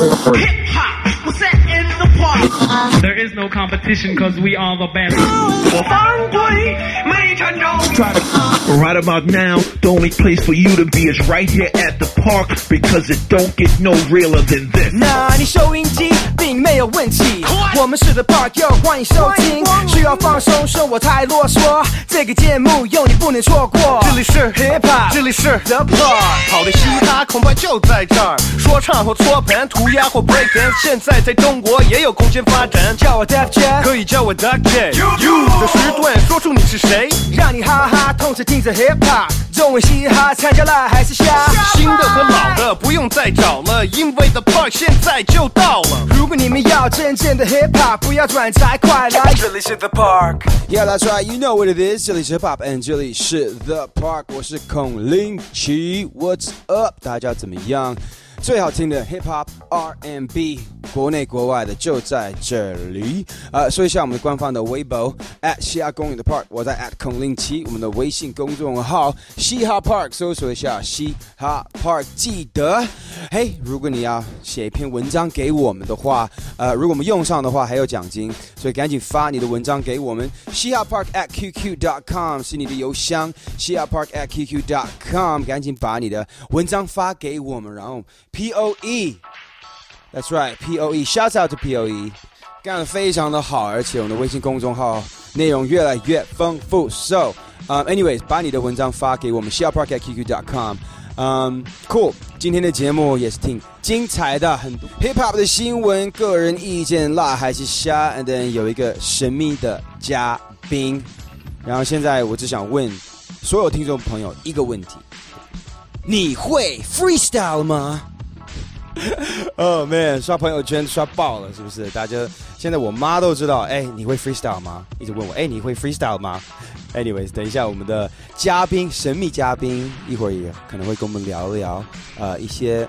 Hip hop was set in the park. There is no competition because we are the best. Right about now, the only place for you to be is right here at the park because it don't get no realer than this. 那你收音机 并没有问题，我们是 The Park，又欢迎收听。需要放松，说我太啰嗦，这个节目有你不能错过。这里是 Hip Hop，这里是 The Park，好的嘻哈恐怕就在这儿，说唱或搓盘、涂鸦或 break dance，现在在中国也有空间发展。叫我 Def Jam，可以叫我 Duck J。You 的时段说出你是谁，让你哈哈同时听着 Hip Hop，中文嘻哈参加了还是瞎？新的和老的不用再找了，因为 The Park 现在就到了。如果你们要真正的 Hip Hop，不要转台，快来这里是 The Park。Yeah, that's right. You know what it is. 这里是 Hip Hop and 这里是 The Park。我是孔令奇。What's up？大家怎么样？最好听的 Hip Hop R N B，国内国外的就在这里。呃，说一下我们的官方的微博 at 嘻哈公园的 Park，我在 at 孔令奇。我们的微信公众号嘻哈 Park，搜索一下嘻哈 Park。记得，嘿，如果你要写一篇文章给我们的话，呃，如果我们用上的话还有奖金，所以赶紧发你的文章给我们。嘻哈 Park at qq dot com 是你的邮箱，嘻哈 Park at qq dot com，赶紧把你的文章发给我们，然后 P O E。That's right, P O E. Shouts out to P O E，干得非常的好，而且我们的微信公众号内容越来越丰富。So, um, anyways，把你的文章发给我们 s h a r Park at QQ dot com。嗯、um,，Cool，今天的节目也是挺精彩的，很多 Hip Hop 的新闻、个人意见、辣还是虾，and then 有一个神秘的嘉宾。然后现在我只想问所有听众朋友一个问题：你会 freestyle 吗？ 哦、man，刷朋友圈刷爆了，是不是？大家现在我妈都知道，哎，你会 freestyle 吗？一直问我，哎，你会 freestyle 吗？Anyways，等一下我们的嘉宾，神秘嘉宾，一会儿也可能会跟我们聊聊，呃，一些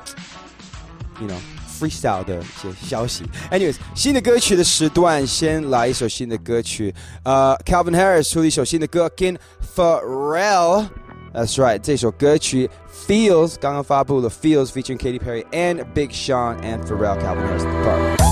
，you know。freestyle 的一些消息。Anyways，新的歌曲的时段，先来一首新的歌曲。呃，Calvin Harris 出了一首新的歌跟 Pharrell。That's right，这首歌曲 Feels, Gangnam Fabula Feels featuring Katy Perry and Big Sean and Pharrell Calvin Harris. The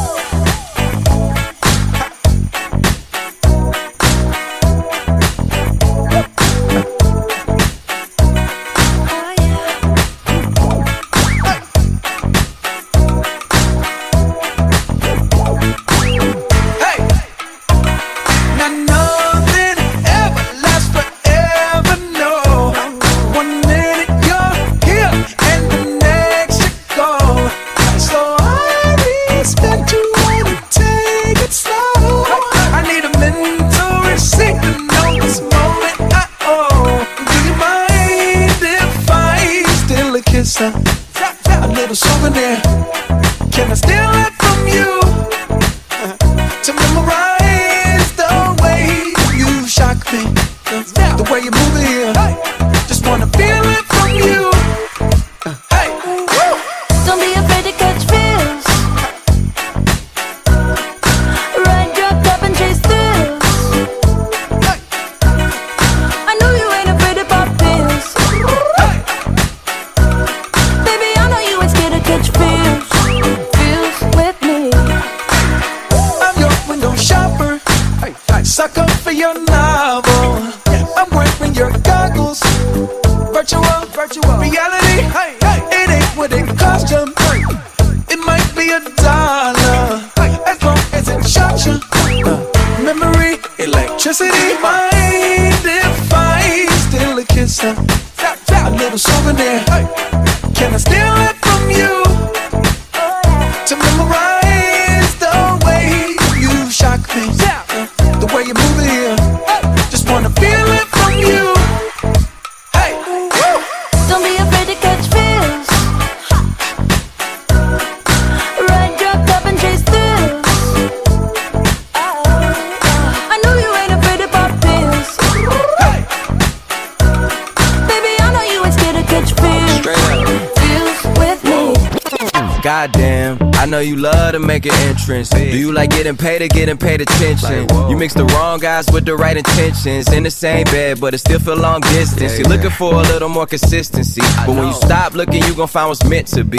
like getting paid or getting paid attention? You mix the wrong guys with the right intentions. In the same bed, but it still feel long distance. You're looking for a little more consistency. But when you stop looking, you gon' find what's meant to be.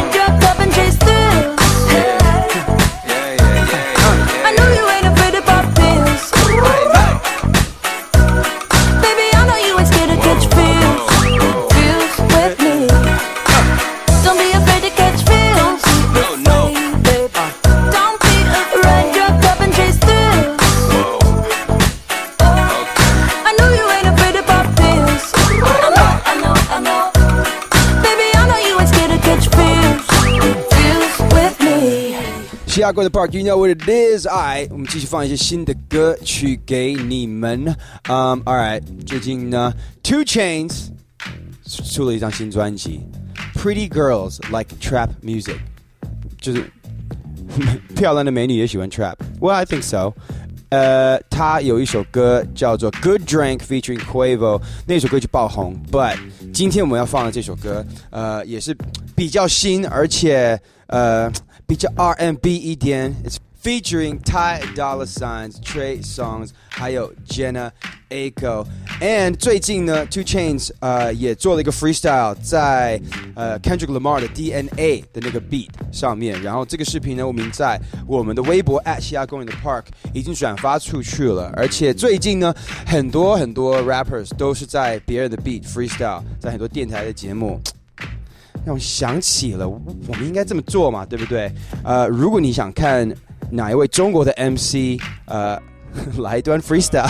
西雅哥的 Park，You know what it is？哎，我们继续放一些新的歌曲给你们。嗯、um,，All right，最近呢，Two um, uh, Chainz 出了一张新专辑，Pretty Girls Like Trap Music，就是 漂亮的美女也喜欢 Trap。Well，I think so。呃，他有一首歌叫做《Good Drink》featuring Quavo，那首歌就爆红。But 今天我们要放的这首歌，呃，也是比较新，而且呃比较 R&B 一点。Featuring Ty Dolla Signs、Trey Songs，还有 Jenna Aiko。And 最近呢，Two Chains 呃也做了一个 freestyle，在呃 Kendrick Lamar 的 DNA 的那个 beat 上面。然后这个视频呢，我们在我们的微博 at 西亚公园的 Park 已经转发出去了。而且最近呢，很多很多 rappers 都是在别人的 beat freestyle，在很多电台的节目。让我想起了，我们应该这么做嘛，对不对？呃，如果你想看哪一位中国的 MC 呃来一段 freestyle。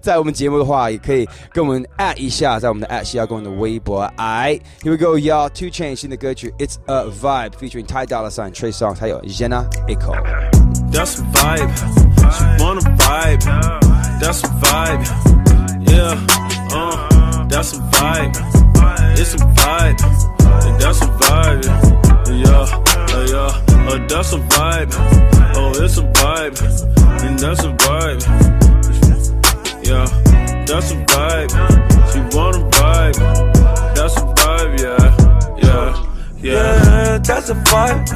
在我们节目的话，也可以跟我们 at 一下，在我们的 at 西亚公的微博。I here we go, y'all. Two Chain 新的歌曲 It's a Vibe featuring Ty Dolla Sign, Trey Songz，还有 Jhené Aiko。That's a vibe, she wanna vibe. That's a vibe, yeah, uh, that's a vibe. It's a vibe, that's a vibe, yeah. Uh, yeah. Uh, that's a vibe. Oh, it's a vibe. And that's a vibe. Yeah. That's a vibe. She wanna vibe. That's a vibe. Yeah. Yeah. Yeah. Yeah, that's a vibe.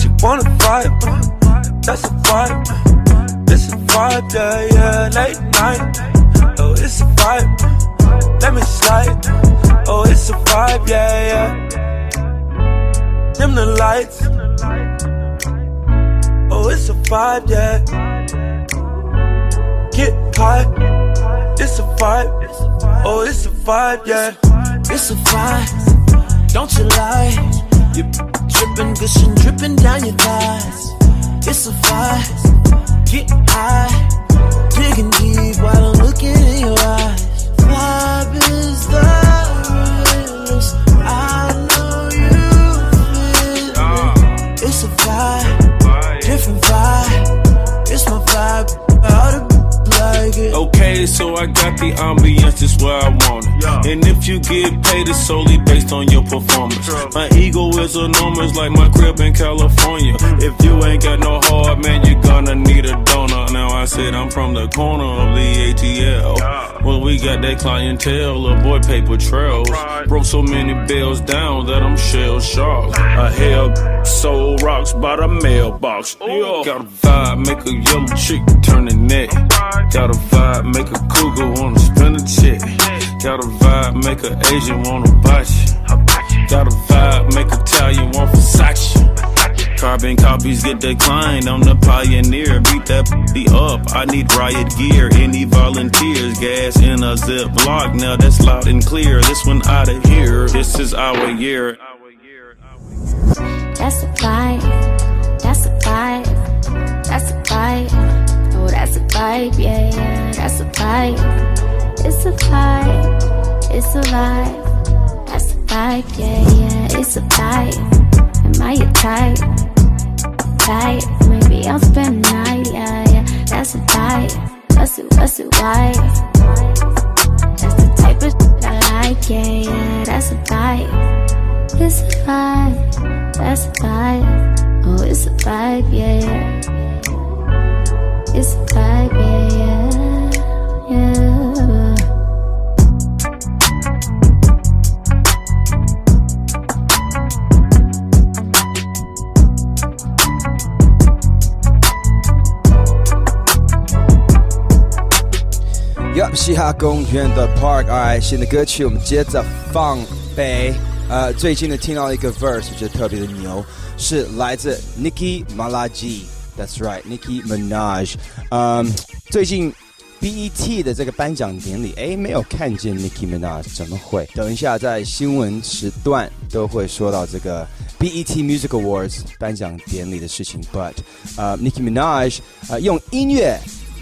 She wanna vibe. That's a vibe. It's a vibe, yeah, yeah. Late night. Oh, it's a vibe. Let me slide. Oh, it's a vibe, yeah, yeah. Dim the lights. Oh, it's a vibe, yeah. Get high. It's a vibe. Oh, it's a vibe, yeah. It's a vibe. Don't you lie. You dripping, gushing, dripping down your thighs. It's a vibe. Get high. Digging deep while I'm looking in your eyes. Vibe is the realest. It's Okay, so I got the ambiance just where I want it. And if you get paid, it's solely based on your performance. My ego is enormous, like my crib in California. If you ain't got no heart, man, you're gonna need a donor. Now I said I'm from the corner of the ATL. Well, we got that clientele, boy paper trails. Broke so many bills down that I'm shell shocked. I held soul rocks by the mailbox. Got a vibe, make a yellow chick turn the neck. Got a vibe, make a cougar wanna spin a check. Got a vibe, make a Asian wanna buy you. Got a vibe, make a Italian want Versace. Carbon copies get declined. I'm the pioneer. Beat that p up. I need riot gear. Any volunteers? Gas in a zip block. Now that's loud and clear. This one out of here. This is our year. That's a vibe. That's a vibe. That's a vibe. That's a vibe. Yeah, yeah. That's a vibe. It's a vibe. It's a vibe. That's a vibe. Yeah, yeah. It's a vibe. Am I your type? Type. Maybe I'll spend the night. Yeah, yeah. That's a vibe. What's it? What's it? Why? That's the type of I like. Yeah, yeah. That's a vibe. It's a vibe, that's a vibe. Oh, it's a vibe, yeah, yeah. Yeah, yeah, yeah. Yup，嘻哈公园的 Park，alright，新的歌曲我们接着放呗。呃，最近呢听到一个 verse，我觉得特别的牛，是来自 Nicki m a l a j i Minaj，That's right，Nicki Minaj。嗯，最近 BET 的这个颁奖典礼，哎，没有看见 Nicki Minaj，怎么会？等一下在新闻时段都会说到这个 BET Music Awards 颁奖典礼的事情。But 呃，Nicki Minaj 呃用音乐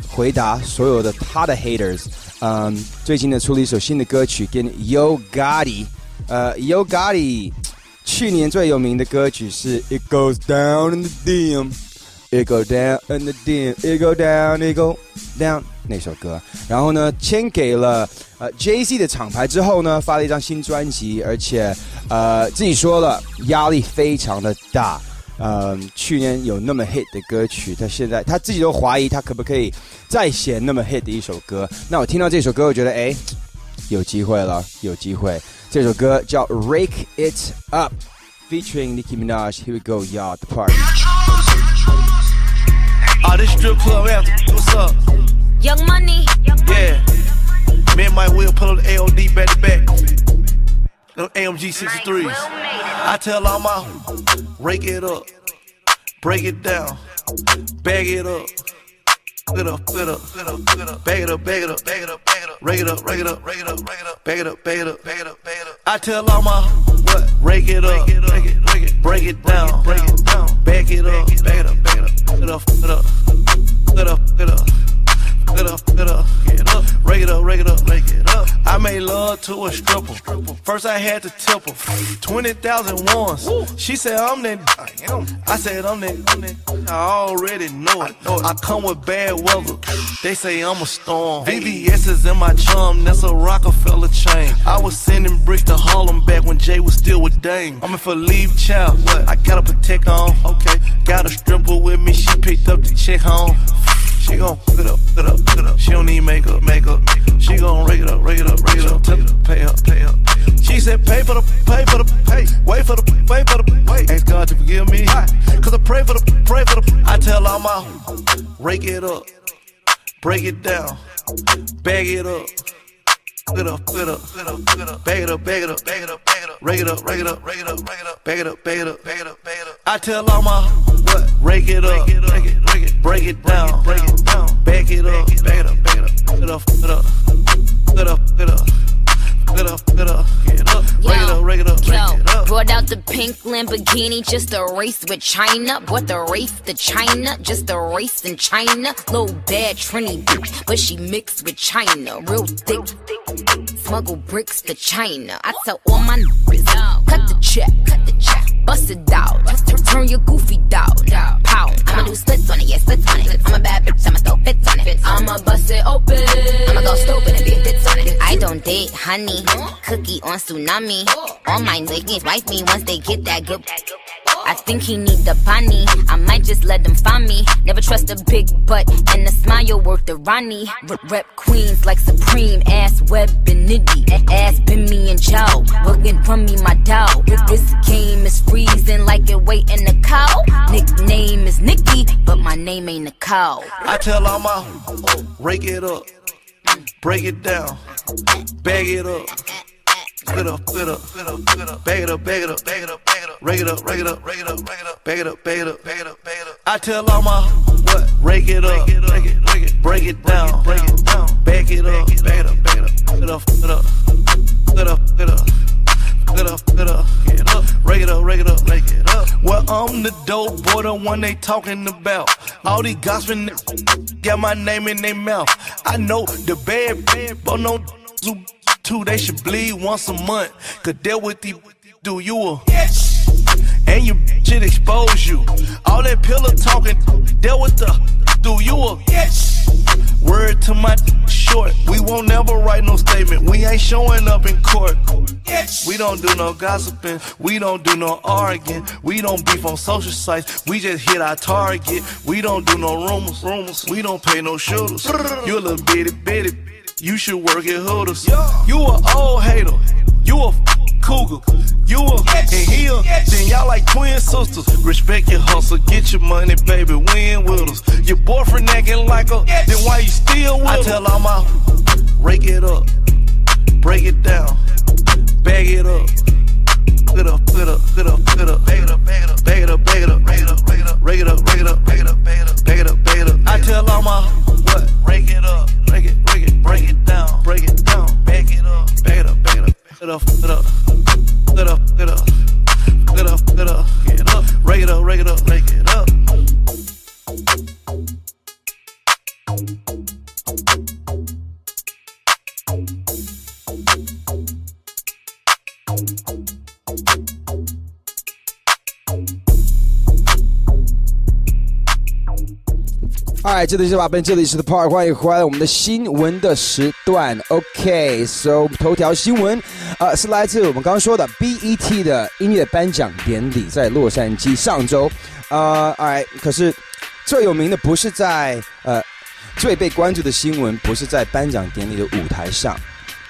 回答所有的他的 haters。嗯，最近呢出了一首新的歌曲，跟 Yo Gotti。呃，Yo Gotti 去年最有名的歌曲是 It Goes Down in the Dim。 It go down in the dim, it go down, it go down 那首歌，然后呢，签给了呃 Jay Z 的厂牌之后呢，发了一张新专辑，而且呃自己说了压力非常的大，呃，去年有那么 hit 的歌曲，他现在他自己都怀疑他可不可以再写那么 hit 的一首歌。那我听到这首歌，我觉得哎，有机会了，有机会。这首歌叫 Rake It Up，featuring Nicki Minaj。Here we go, y'all, the party. Ah, this strip club after. What's up? Young Money. Yeah. Me and Mike Will pull up the AOD back to back. Them AMG 63s. I tell all my rake it up, break it down, bag it up. Up, bag it up, bag it up, bag it up, bag it up, rake it up, rake it up, rake it up, rake it up, bag it up, bag it up, bag it up, bag it up. I tell all my what, rake it up, break it, break it, break it down, break it down, bag it up, bag it up, bag it up, get up, get up, get up, get up. Get up, up, get up, rake it up, rake it up, rake it up. I made love to a stripper. First I had to tip her. 20,000 once. She said I'm that. I said I'm that. I already know it. I come with bad weather. They say I'm a storm. VVS is in my chum. That's a Rockefeller chain. I was sending bricks to Harlem back when Jay was still with Dame. I'm in for leave child. I got a protect on. Okay. Got a stripper with me. She picked up the check home. She gon' hook it up, hook it up, hook it up. She don't need makeup, makeup. She gon' rake it up, rake it up, rake it up. Tell her pay up, pay up. She said pay for the, pay for the, pay. Wait for the, wait for the, wait. Ask God to forgive me. Cause I pray for the, pray for the. I tell all my rake it up, break it down, bag it up. Get up, get up, get up, get up, bag it up, bag it up, bag it up, bag it up, rake it up, rake it up, rake it up, rake it up, bag it up, bag it up, bag it up, bag it up. I tell all my what, rake it up, break it, break it, break it down, break it down, bag it up, bag it up, bag it up, get up, get up, get up, get up. Get up, get up, get up, rake it up, rake it up, rake Yo, it up. brought out the pink Lamborghini just a race with China. Bought the race to China, just a race in China. Little bad Trini bitch, but she mixed with China. Real thick, smuggle bricks to China. I tell all my niggas, cut the check, cut the check, bust it out. Turn your goofy down, pow. I'ma do splits on it, yeah, splits on it. I'm a bad bitch, I'ma throw fits on it. I'ma bust it open, I'ma go stupid and be a fits on it. I don't date honey, cookie on tsunami. All my niggas wife me once they get that good. I think he need the bunny. I might just let them find me. Never trust a big butt and a smile worth the Ronnie. Rep, queens like Supreme, ass web and nitty. Ass been me and Joe. Looking from me, my. If this game is freezing like it waiting a cow. Nickname is Nikki, but my name ain't cow. I tell all my rake it up, break it down, bag it up. Get up, get up, bag it up, bag it up, bag it up, bag it up, rake it up, rake it up, rake it up, rake it up, bag it up, bag it up, bag it up, bag it up. I tell all my what, rake it up, break it, break it, break it down, break it down, bag it up, bag it up, bag it up, get up, get up, get up, get up. It up, it up, it up. Well, I'm the dope boy, the one they talking about. All these gossiping got my name in their mouth. I know the bad, bad, but no too. They should bleed once a month. Cause deal with these do you a and you shit expose you. All that pillow talking, deal with the do you a word to my short. We won't never write no statement. We ain't showing up in court. We don't do no gossiping. We don't do no arguing. We don't beef on social sites. We just hit our target. We don't do no rumors. Rumors. We don't pay no shooters. You a little bitty bitty. You should work at Hooters. You a old hater. You a cougar. You a and he a, then y'all like twin sisters. Respect your hustle, get your money, baby. Win with us. Your boyfriend acting like a, then why you still with I tell all my rake it up, break it down, bag it up. Get up, get up, get up, get up, bag it up, bag it up, bag it up, bag it up, bag it up, bag it up, rake it up, rake it up, bag it up, bag it up, bag it up, bag it up. I tell all my what? Rake it up, rake it, rake it, break it down, break it down, bag it up, bag it up, bag it up, get up, get up, get up, get up, get up, get up, get up, rake it up, rake it up, rake it up. Alright，这里是瓦本，这里是 The Park，欢迎回来我们的新闻的时段。OK，so、头条新闻，呃，是来自我们刚刚说的 BET 的音乐颁奖典礼，在洛杉矶上周。呃，Alright，可是最有名的不是在呃最被关注的新闻，不是在颁奖典礼的舞台上，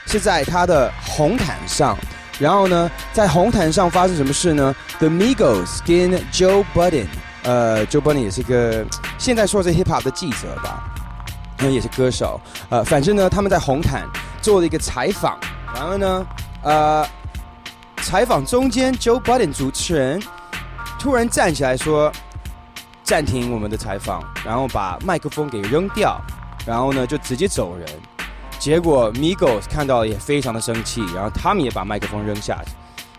是在他的红毯上。然后呢，在红毯上发生什么事呢？The Migos 跟 Joe Budden。呃，Joe Budden 也是个现在说是 hip hop 的记者吧，嗯，也是歌手。呃，反正呢，他们在红毯做了一个采访，然后呢，呃，采访中间，Joe Budden 主持人突然站起来说暂停我们的采访，然后把麦克风给扔掉，然后呢就直接走人。结果 Migos 看到了也非常的生气，然后他们也把麦克风扔下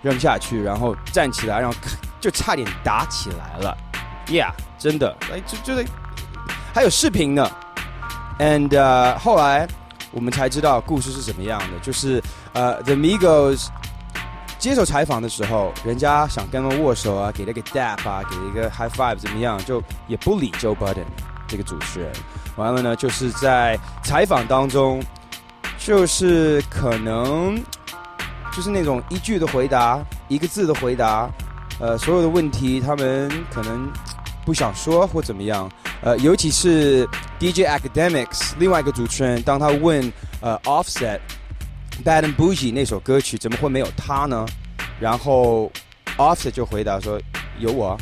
扔下去，然后站起来，然后就差点打起来了。Yeah，真的，哎，就就得还有视频呢。And、uh, 后来我们才知道故事是怎么样的，就是呃、uh,，The Migos 接受采访的时候，人家想跟他们握手啊，给了个 dap 啊，给了一个 high five 怎么样，就也不理 Joe Budden 这个主持人。完了呢，就是在采访当中，就是可能就是那种一句的回答，一个字的回答，呃，所有的问题他们可能。不想说或怎么样，呃，尤其是 DJ Academics 另外一个主持人，当他问呃 Offset Bad and Bougie 那首歌曲怎么会没有他呢？然后 Offset 就回答说有我。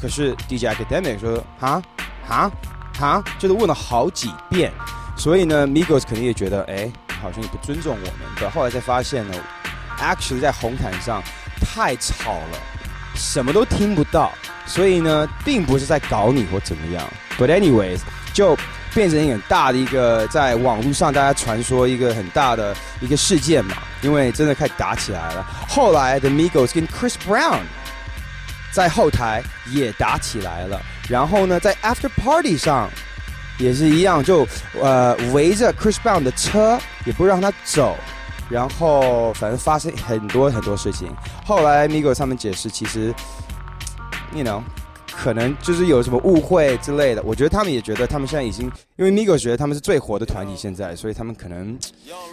可是 DJ Academics 说哈哈哈，就是问了好几遍，所以呢，Migos 肯定也觉得哎，好像也不尊重我们。的。后来才发现呢，Actually 在红毯上太吵了，什么都听不到。所以呢，并不是在搞你或怎么样，But anyways，就变成一个很大的一个在网络上大家传说一个很大的一个事件嘛，因为真的开始打起来了。后来的 Migos 跟 Chris Brown 在后台也打起来了，然后呢，在 After Party 上也是一样，就呃围着 Chris Brown 的车，也不让他走，然后反正发生很多很多事情。后来 Migos 他们解释，其实。you know，可能就是有什么误会之类的。我觉得他们也觉得他们现在已经，因为 Migos 觉得他们是最火的团体现在，所以他们可能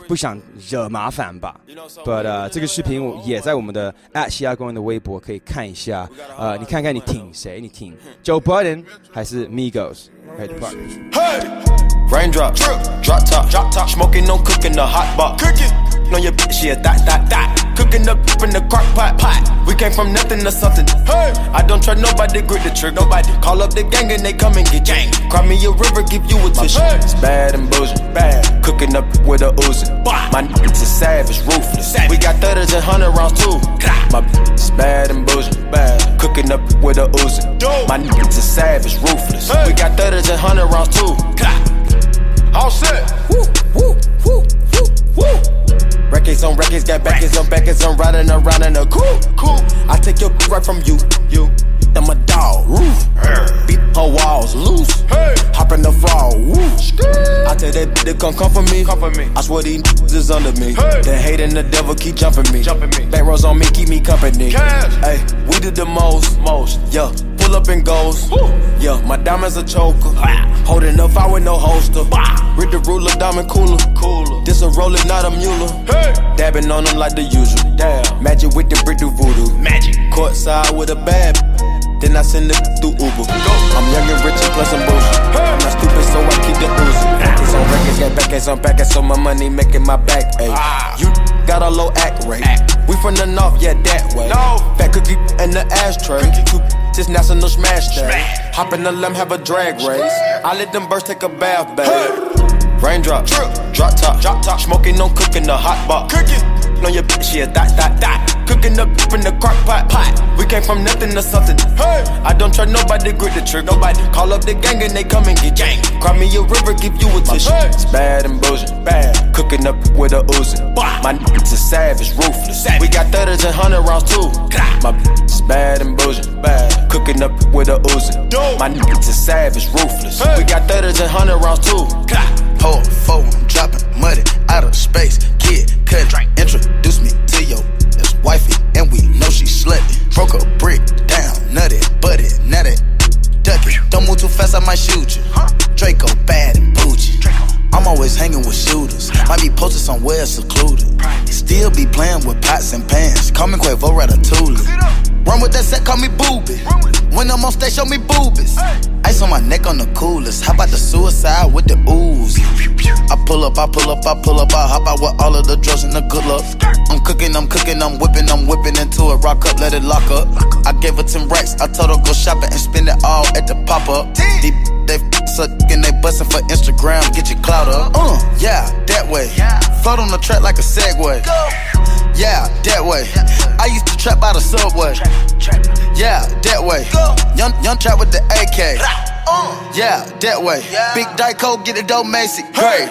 不想惹麻烦吧。But、这个视频也在我们的 at 西亚公园的微博可以看一下。呃，你看看你挺谁？你挺 Joe Budden 还是 Migos？Hey, Raindrop, drop top, drop top, smoking on cooking the hot pot. Cooking on your bitch, yeah, that, that, that. Cooking up in the crock pot, pot. We came from nothing to something. Hey, I don't trust nobody, grip the trigger. Nobody call up the gang and they come and get gang. Cry me a river, give you a tissue. It's bad and bullshit, bad. Cooking up with a Uzi. My niggas is savage, ruthless. We got thudders and hundred rounds too. My bitch is bad and bullshit, bad. Cooking up with a Uzi. My niggas is savage, ruthless. We got thudders and hundred rounds too. All set. Woo, woo, woo, woo, woo. Records on records, got backers on backers, I'm riding around in a cool, cool. I take your right from you, you. I'm a dog, roof. Beat her walls loose. Hey. Hop in the fall. Woo. I tell that bitch to come come for me. Come for me. I swear these niggas is under me. Hey. The hate and the devil keep jumping me. Jumping me. Back rows on me, keep me company. Hey, we did the most, most. Yeah, pull up and goes. Woo. Yeah, my diamonds a choker. Holding up, I with no holster. With the ruler, diamond cooler. Cooler. This a roller, not a mule. Hey. Dabbing on them like the usual. Damn. Magic with the brick do voodoo. Magic. Courtside with a bad. Then I send it through Uber. Go. I'm young and rich and plus I'm bullshit. I'm not stupid, so I keep the oozing. It's on records, got back ass on back so my money making my back. Ay. Ah. You got a low act rate. We from the north, yeah, that way. No. Fat cookie in the ashtray. This national smash day. Hop in the limb, have a drag race. I let them birds take a bath, babe. Raindrop, drop top, drop top. Smoking, no cooking, the hot box. Cooking on your bitch, yeah, that, that, that. Cooking up in the crock pot, pot. We came from nothing to something. Hey, I don't trust nobody, grip the trigger. Nobody call up the gang and they come and get gang. Cry me a river, give you a tissue. It's bad and bullshit, bad. Cooking up with a Uzi. My niggas is savage, ruthless. We got thudders and hundred rounds too. My bitch is bad and bullshit, bad. Cooking up with a Uzi. My niggas is savage, ruthless. We got thudders and hundred rounds too. Hold four, I'm dropping money out of space. Kid, cut, introduce me to your ex wifey, and we know she slutty. Broke a brick down, nutty, butty, now that duck it. Don't move too fast, I might shoot you. Draco bad and bougie. I'm always hanging with shooters. Might be posted somewhere secluded. Still be playing with pots and pans. Call me Quavo Ratatouille. Run with that set, call me booby. When I'm on stage, show me boobies. Ice on my neck on the coolest. How about the suicide with the ooze? I pull up, I pull up, I pull up, I hop out with all of the drugs and the good luck. I'm cooking, I'm cooking, I'm whipping, I'm whipping into it. Rock up, let it lock up. I gave her 10 racks, I told her go shopping and spend it all at the pop up. Deep, they sucking, they bustin' for Instagram, get your clout up. Uh, yeah, that way. Float on the track like a Segway. Yeah, that way. I used to trap by the subway. Yeah, that way. Young, young trap with the AK. Yeah, that way. Big Dyco, get it dope, Macy. Great.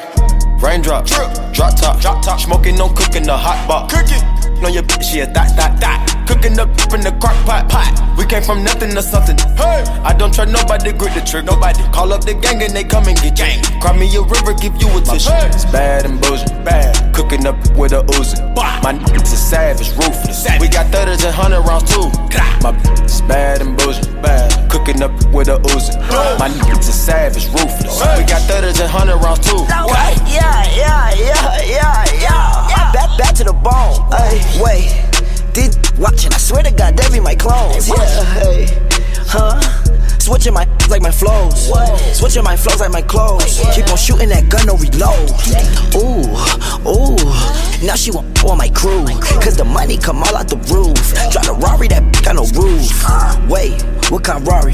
Raindrop, drop top, drop top. Smoking, no cooking, the hot box. Cooking. On your bitch, yeah, that, that, that. Cooking up in the crock pot, pot. We came from nothing to something. Hey, I don't trust nobody, grip the trigger. Nobody call up the gang and they come and get gang. Cry me a river, give you a tissue. It's bad and bullshit, bad. Cooking up with a Uzi. My niggas is savage, ruthless. We got thudders and hundred rounds too. My bitch is bad and bullshit, bad. Cooking up with a Uzi. My niggas is savage, ruthless. We got thudders and hundred rounds too. Wait, yeah, yeah, yeah, yeah, yeah. Back, back to the bone. Wait, did watching? I swear to God, they be my clones. Yeah, hey, huh? Switching my like my flows. Switching my flows like my clothes. Keep on shooting that gun, no reload. Ooh, ooh. Now she want on my crew. Cause the money come all out the roof. Drive the Rari, that got no roof. Wait, what kind of Rari?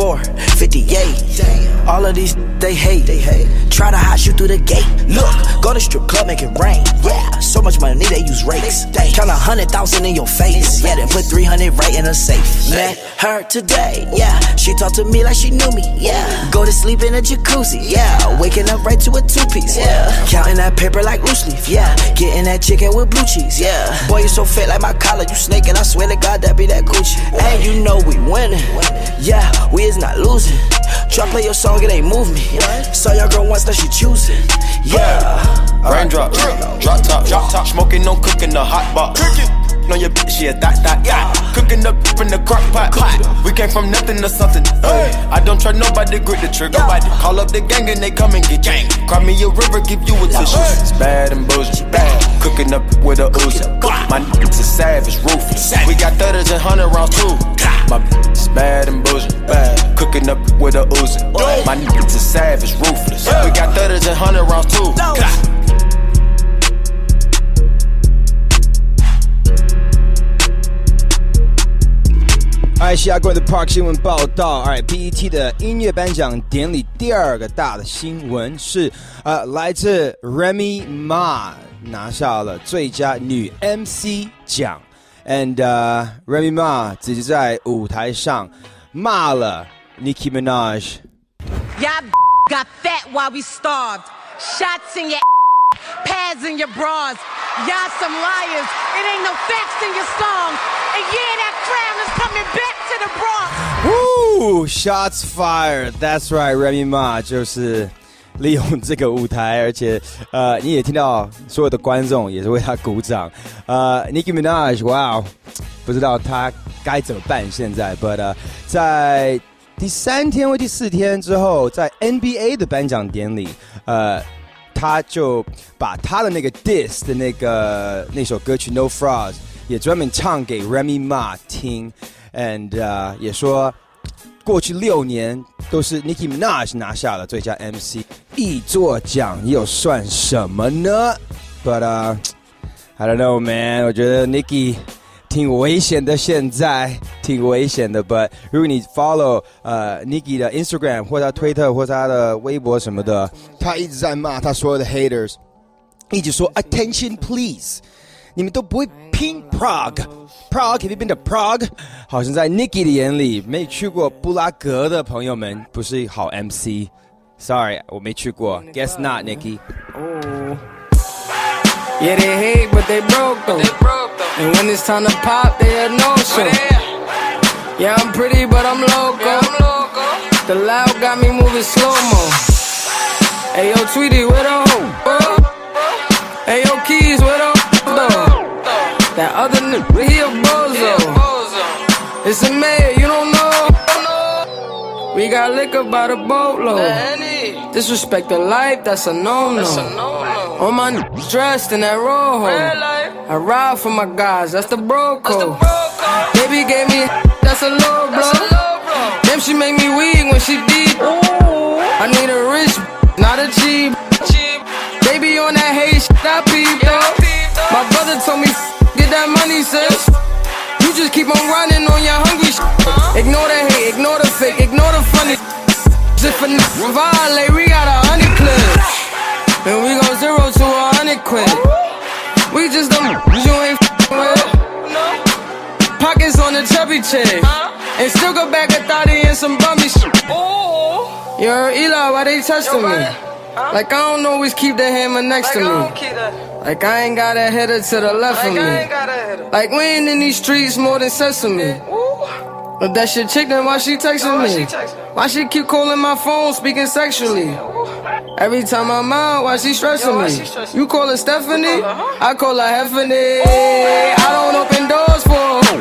458. All of these they hate. They hate. Try to hide you through the gate. Look, go to strip club, make it rain. Yeah, so much money they use rakes. Count a hundred thousand in your face. Yeah, then put 300 right in a safe. Met her today. Yeah, she talked to me like she knew me. Yeah, go to sleep in a jacuzzi. Yeah, waking up right to a two piece. Yeah, counting that paper like loose leaf. Yeah, getting that chicken with blue cheese. Yeah, boy, you so fat like my collar. You snaking. I swear to God, that be that coochie. And you know we winning. Yeah, we is not losing. Try play your song, it ain't move me. Saw your girl once, now she choosing. Yeah. Raindrop, drop drop top, drop top. Smoking, no cooking, the hot box. Cooking. On your bitch, yeah, that, that, that. Cooking up from the crock pot, pot. We came from nothing to something. Hey, I don't trust nobody, grip the trigger. Nobody call up the gang and they come and get gang. Cry me a river, give you a tissue. It's bad and bullshit, bad. Cooking up with a Uzi. My niggas is savage, ruthless. We got thudders and hundred rounds too. My bitch is bad and bullshit, bad. Cooking up with a Uzi. My niggas is savage, ruthless. We got thudders and hundred rounds too.哎，西雅关的 Park 新闻报道。哎，BET 的音乐颁奖典礼第二个大的新闻是，呃，来自 Remy Ma 拿下了最佳女 MC 奖 ，and、uh, Remy Ma 直接在舞台上骂了 Nicki Minaj。 Y'all got fat while we starved. Shots in your pads in your bras. Y'all some liars. It ain't no facts in your song. And yeah, that crown is coming back to the Bronx. Woo! Ooh, shots fired. That's right, Remy Ma 就是 利用这个舞台，而且呃，你也听到所有的观众也是为他鼓掌。呃，Nicki Minaj，哇、不知道他该怎么办现在。But，在第三天或第四天之后，在 NBA 的颁奖典礼，呃。他就把他的那个 diss 的那个那首歌曲 No Frogs 也专门唱给 Remy Ma 听，and、也说过去六年都是 Nicki Minaj 拿下了最佳 MC 一作奖，又算什么呢？But、I don't know, man，我觉得 Nicki 挺危险的，现在挺危险的。But 如果你 follow 呃 Nicki 的 Instagram 或者他推特或者他的微博什么的，他一直在骂他所有的 haters，一直说 attention please，你们都不会拼 Prague。Prague，have you been to Prague？好像在 Nicki 的眼里，没去过布拉格的朋友们不是好 MC。Sorry，我没去过。Guess not, Nicki. Oh. Yeah, they hate, but they broke them. They broke them. And when it's time to pop, they a no oh, show. Yeah, I'm pretty, but I'm local. I'm local. The loud got me moving slow mo. Hey yo, Tweety, where the hoe? Oh, oh. Hey yo, Keys, where the that other nigga, he a bozo. It's a mayor, you don't know. We got liquor by the boatload. Disrespect the life, that's a no-no. All my niggas dressed in that rojo. I ride for my guys, that's the bro code. Baby gave me, that's a low blow. Damn, she make me weak when she deep. I need a rich, not a cheap. Baby on that hate shit, I peep though. My brother told me, get that money, sis. You just keep on running on your hungry shit. Ignore the hate, ignore the fake, ignore the funny. If a nigga violate, we got a hundred clips. And we go zero to a hundred quid. We just don't you ain't with. Pockets on the chubby chick. And still go back a thotty and some bummy shit. Yo, Eli, why they testing me? Like I don't always keep the hammer next to me. Like I ain't got a header to the left of me. Like we ain't in these streets more than sesame. But that shit chick, then why she texting me? Why she keep calling my phone, speaking sexually? Every time I'm out, why she stressing me? You call her Stephanie? I call her Heffany. I don't open doors for her.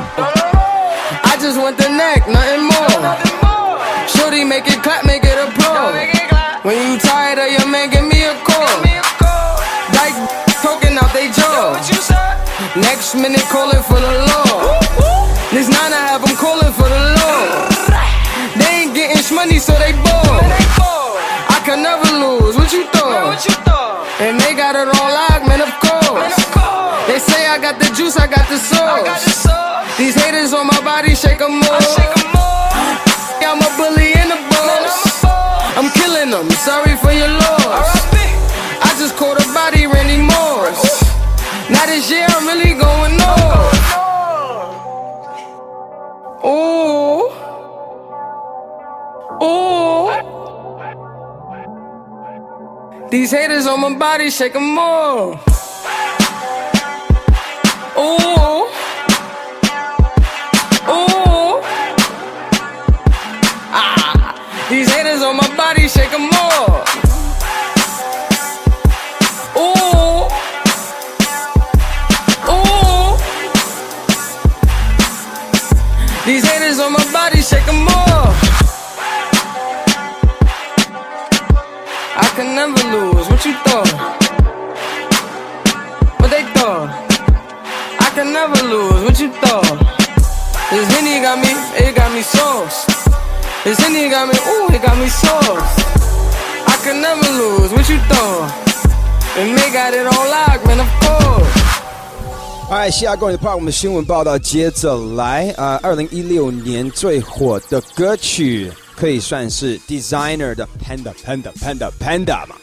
I just want the neck, nothing more. Shorty, make it clap, make it applaud. When you tired of your man, give me a call. Dyke talking out they jaw. Next minute calling for the law. This nine I have them calling for the law. They ain't getting money, so they bored. I can never lose. What you thought? And they got it on lock, man, of course. They say I got the juice, I got the sauce. These haters on my body, shake 'em off. Ooh. These haters on my body, shake 'em more. Ooh. Ooh. Ah. These haters on my body, shake 'em more. Ooh. Ooh. These haters on my body, shake 'em more. I can never lose. What you thought? What they thought? I can never lose. What you thought? This Henny got me, it got me sauce. This Henny got me, ooh, it got me sauce. I can never lose. What you thought? And they got it on lock, man, of course. 哎，西亚公园的 Park，我们新闻报道接着来啊，二零一六年最火的歌曲 可以算是 Designer 的 Panda Panda Panda Panda 嘛。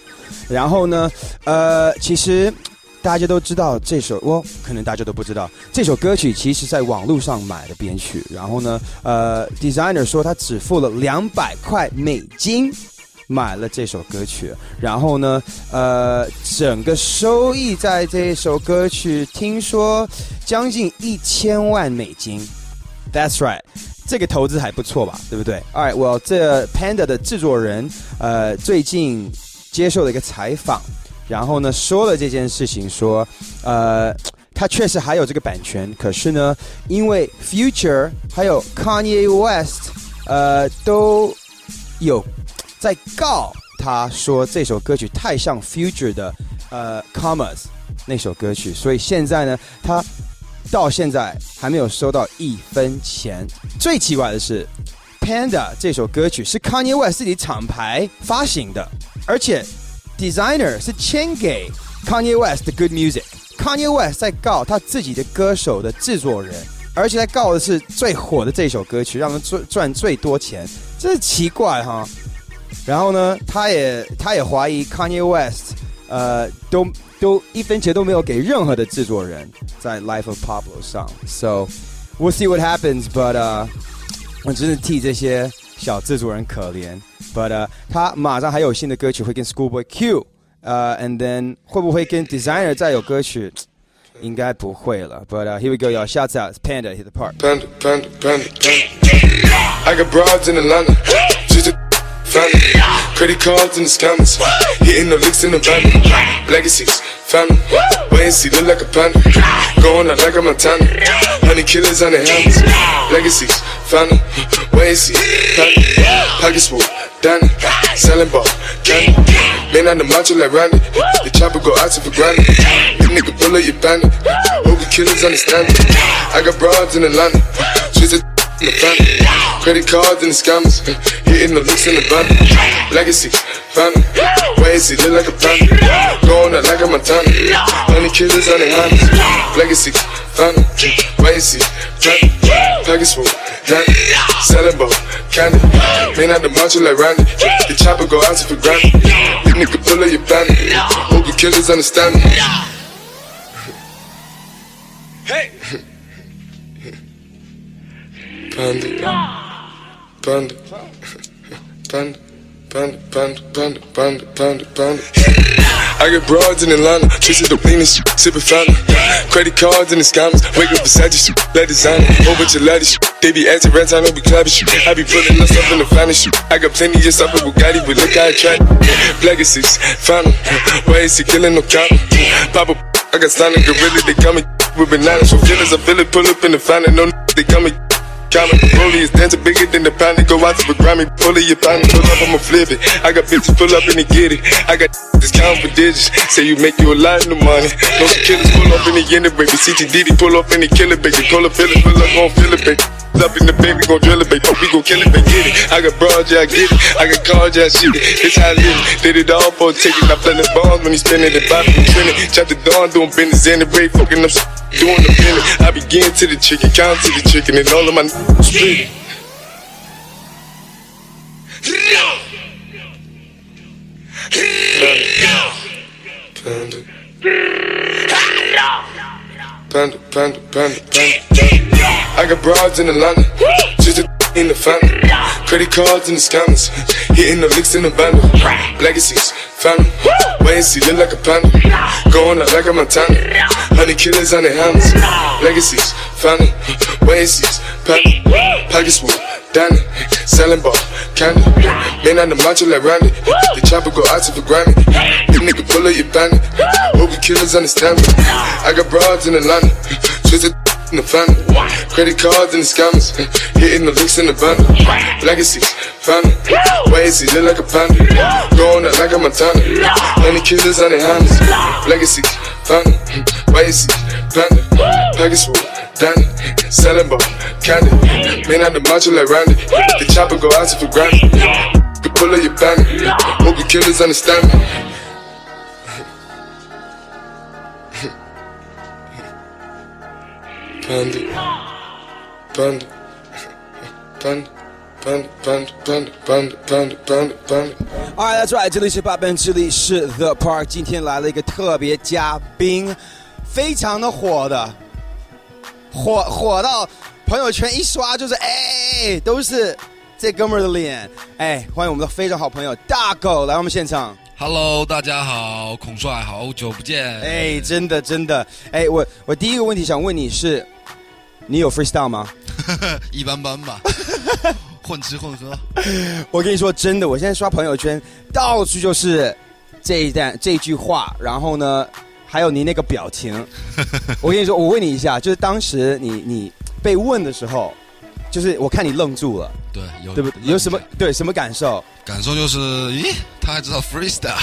然后呢，呃，其实大家都知道这首，哦，可能大家都不知道这首歌曲，其实在网络上买的编曲。然后呢，呃，Designer 说他只付了两百块美金。买了这首歌曲，然后呢，呃，整个收益在这首歌曲听说将近一千万美金。That's right，这个投资还不错吧，对不对？All right，我这 Panda 的制作人呃最近接受了一个采访，然后呢说了这件事情，说呃他确实还有这个版权，可是呢因为 Future 还有 Kanye West 呃都有在告他说这首歌曲太像 Future 的呃 Commas 那首歌曲，所以现在呢他。到现在还没有收到一分钱。最奇怪的是，《Panda》这首歌曲是 Kanye West 自己厂牌发行的，而且 Designer 是签给 Kanye West 的 Good Music。Kanye West 在告他自己的歌手的制作人，而且在告的是最火的这首歌曲，让他赚赚最多钱，真是奇怪哈。然后呢，他也他也怀疑 Kanye West，呃，都。都一分钱都没有给任何的制作人在 Life of Pablo 上。So we'll see what happens, but、uh, 我真是替这些小制作人可怜。But、uh, 他马上还有新的歌曲会跟 Schoolboy Q，呃、uh,，and then 会不会跟 Desiigner 再有歌曲？应该不会了。But、uh, here we go, y'all. Shouts out, Panda hit the park. Panda, Panda, Panda, Panda. I got broads in Atlanta family. Credit cards in the scammers. Hitting the licks in the van. Legacies, family. Wait and see, look like a panda. Going out like a Montana. Honey killers on the hands. Legacies, family. Wait and see, family. Pockets full, Danny. Selling ball, candy. Man on the macho like Randy. The chopper go out to for granted. You nigga pull up your bandit. Hope the killers understand it. I got broads in the Atlanta. She's a in the family. Credit cards and the scammers. Hitting the looks in the van. Legacy, family. Why is he look like a panda? Going out like a Montana. Honey killers on their hands. Legacy, family. Why is he family? Package full, Danny. Selling ball, candy. Man out the macho like Randy. The chopper go out to for granted. You nigga pull up your bandit. Hope the killers understand me. Hey! Panda. Panda. Panda. Panda, panda, panda, panda, panda, panda. I got broads in Atlanta, twisted the shit, sipping fountain. Credit cards and the scammers, wake up beside you, let designer. Oh, Whole bunch of laddies. They be acting rats, I don't be clapping shit. I be us up in the finest shit. I got plenty just up in Bugatti, but look how I try. Legacies, found Why is he killing no cop? Pop up, I got stunning gorilla, they coming with bananas. So feelings, I feel it, pull up in the fountain, no they coming. Counting rollie is dancing bigger than the pound. Go out to the Grammy, pull it, your pound, pull up, I'ma flip it. I got bitches pull up and they get it. I got discount for digits. Say you make you a lot of money. No killers pull up in the end, baby. CTDD pull up in the killer, baby. Call a feeling, pull up, feel it, baby. Up in the baby, gon' drill it, baby. We gon' kill it, baby. Get it. I got broad, yeah, I get it. I got cards, yeah, shit it. It's how I live. Did it all for a ticket. I play the bombs when he spinning the body from trending. Chop the dawn, doing business in the break, fucking up, doing the minute. I begin to the chicken, count to the chicken, and all of my split. Panda. Panda, panda, panda, panda. panda, panda. I got broads in Atlanta, just a in the family. Credit cards and the scammers, hitting the licks in the bundle. Legacies, family. Wait and see, look like a panda. Going out like a Montana. Honey killers on their hands. Legacies, family. Wait and see, family. Pockets full, Danny. Selling ball, candy. Man on the macho like Randy. The chopper go out to for granted. You nigga pull up your bandit. Hope the killers understand me. I got broads in Atlanta. Twisted in the family. Credit cards and the scammers. Hitting the licks in the bundle. Legacy, family. Why is he look like a panda? Going out like a Montana. Honey killers on their hands. Legacy, family. Why is he panda? Package Danny. Selling ball, candy. Man out the macho like Randy. The chopper go out to for granted. You pull up your bandit. Hope the killers understand me. Panda. Panda. Panda. Panda, panda, panda, panda, panda, panda, panda. Alright, that's right，这里是八本，这里是 The Park。今天来了一个特别嘉宾，非常的火的， 火火到朋友圈一刷就是哎，都是这哥们儿的脸。哎，欢迎我们的非常好朋友大狗来我们现场。Hello，大家好，孔帅，好久不见。哎，真的真的，哎，我我第一个问题想问你是，你有 freestyle 吗？一般般吧。混吃混喝。我跟你说真的，我现在刷朋友圈，到处就是这一段这句话，然后呢，还有你那个表情。我跟你说，我问你一下，就是当时你你被问的时候，就是我看你愣住了，对，有对不对？有什么对什么感受？感受就是，咦，他还知道 freestyle，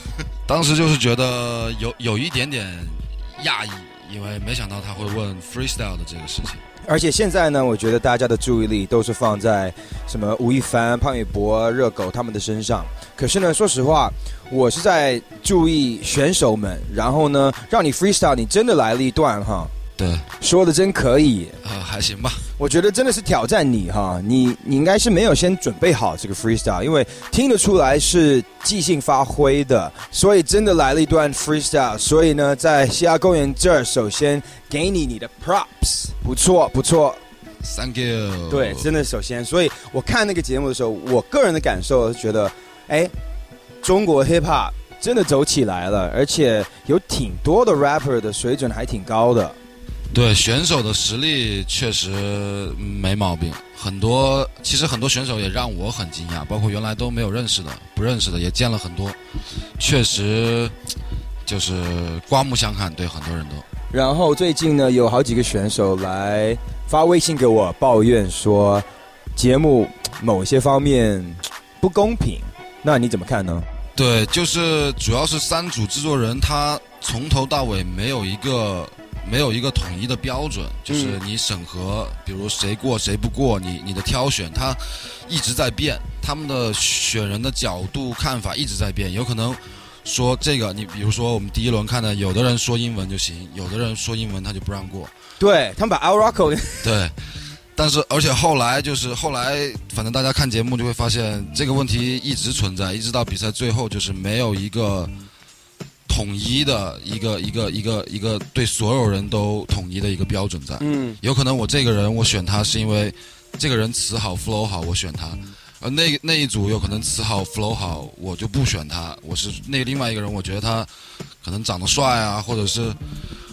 当时就是觉得有有一点点讶异，因为没想到他会问 freestyle 的这个事情。而且现在呢，我觉得大家的注意力都是放在什么吴亦凡、潘玮柏、热狗他们的身上。可是呢，说实话，我是在注意选手们，然后呢，让你 freestyle，你真的来了一段哈，对，说的真可以。啊、还行吧。我觉得真的是挑战你哈，你你应该是没有先准备好这个 freestyle，因为听得出来是即兴发挥的，所以真的来了一段 freestyle。所以呢，在西亚公园这儿，首先给你你的 props，不错不错。Thank you。对，真的首先，所以我看那个节目的时候，我个人的感受是觉得，哎，中国 hip hop 真的走起来了，而且有挺多的 rapper 的水准还挺高的。对选手的实力确实没毛病，很多其实很多选手也让我很惊讶，包括原来都没有认识的、不认识的也见了很多，确实就是刮目相看，对很多人都。然后最近呢，有好几个选手来发微信给我抱怨说，节目某些方面不公平。那你怎么看呢？对，就是主要是三组制作人他从头到尾没有一个没有一个统一的标准，就是你审核，比如谁过谁不过，你你的挑选他一直在变，他们的选人的角度看法一直在变，有可能说这个你比如说我们第一轮看的，有的人说英文就行，有的人说英文他就不让过，对他们把 Al Rocco 对。但是，而且后来就是后来，反正大家看节目就会发现这个问题一直存在，一直到比赛最后，就是没有一个统一的一个一个一个一个对所有人都统一的一个标准在。嗯，有可能我这个人我选他是因为这个人词好 flow 好，我选他。而那那一组有可能词好 flow 好，我就不选他。我是那另外一个人，我觉得他可能长得帅啊，或者是。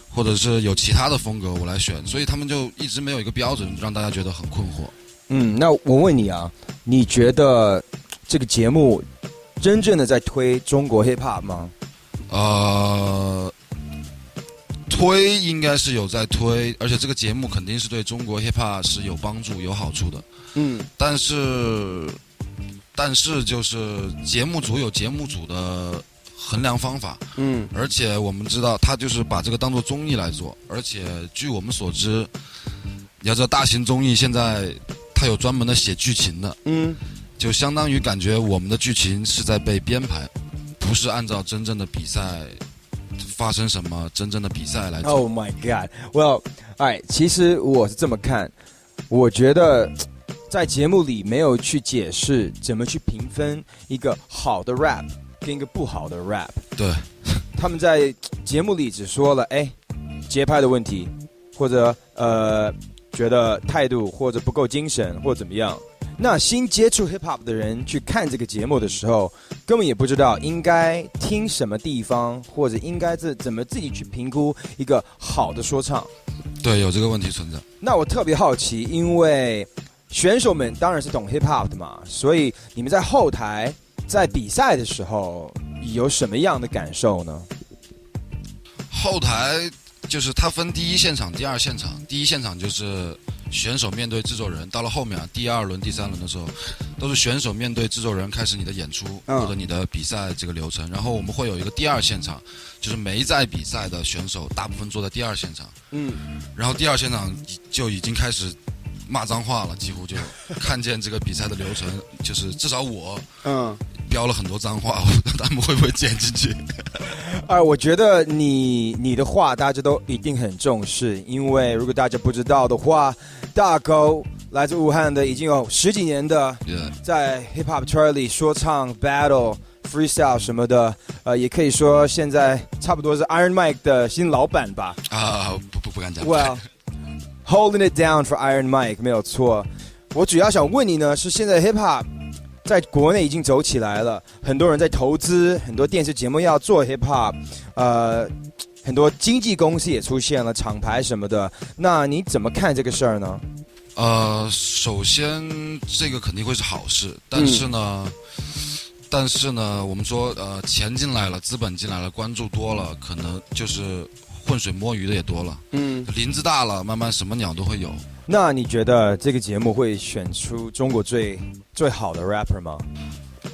或者是有其他的风格，我来选，所以他们就一直没有一个标准，让大家觉得很困惑。嗯，那我问你啊，你觉得这个节目真正的在推中国 hip hop 吗？呃，推应该是有在推，而且这个节目肯定是对中国 hip hop 是有帮助、有好处的。嗯，但是，但是就是节目组有节目组的。衡量方法，嗯，而且我们知道他就是把这个当做综艺来做，而且据我们所知，你要知道大型综艺现在它有专门的写剧情的，嗯，就相当于感觉我们的剧情是在被编排，不是按照真正的比赛发生什么真正的比赛来。Oh my god！Well，哎，其实我是这么看，我觉得在节目里没有去解释怎么去评分一个好的 rap。跟一个不好的 rap，对，他们在节目里只说了哎，节拍的问题，或者呃觉得态度或者不够精神或怎么样。那新接触 hip hop 的人去看这个节目的时候，根本也不知道应该听什么地方，或者应该怎怎么自己去评估一个好的说唱。对，有这个问题存在。那我特别好奇，因为选手们当然是懂 hip hop 的嘛，所以你们在后台。在比赛的时候有什么样的感受呢？后台就是它分第一现场、第二现场。第一现场就是选手面对制作人，到了后面啊第二轮、第三轮的时候，都是选手面对制作人开始你的演出、嗯、或者你的比赛这个流程。然后我们会有一个第二现场，就是没在比赛的选手大部分坐在第二现场。嗯，然后第二现场就已经开始。骂脏话了，几乎就看见这个比赛的流程，就是至少我，嗯，标了很多脏话，他们会不会剪进去？啊，我觉得你你的话大家都一定很重视，因为如果大家不知道的话，大狗来自武汉的，已经有十几年的在 hip hop 圈里说唱、battle、freestyle 什么的，呃，也可以说现在差不多是 Iron Mike 的新老板吧？啊，不不不敢讲。Well。Holding it down for Iron Mike 没有错，我主要想问你呢，是现在 hip hop 在国内已经走起来了，很多人在投资，很多电视节目要做 hip hop，呃，很多经纪公司也出现了，厂牌什么的，那你怎么看这个事儿呢？呃，首先这个肯定会是好事，但是呢，但是呢，我们说呃，钱进来了，资本进来了，关注多了，可能就是浑水摸鱼的也多了。嗯，林子大了，慢慢什么鸟都会有。那你觉得这个节目会选出中国最最好的 rapper 吗？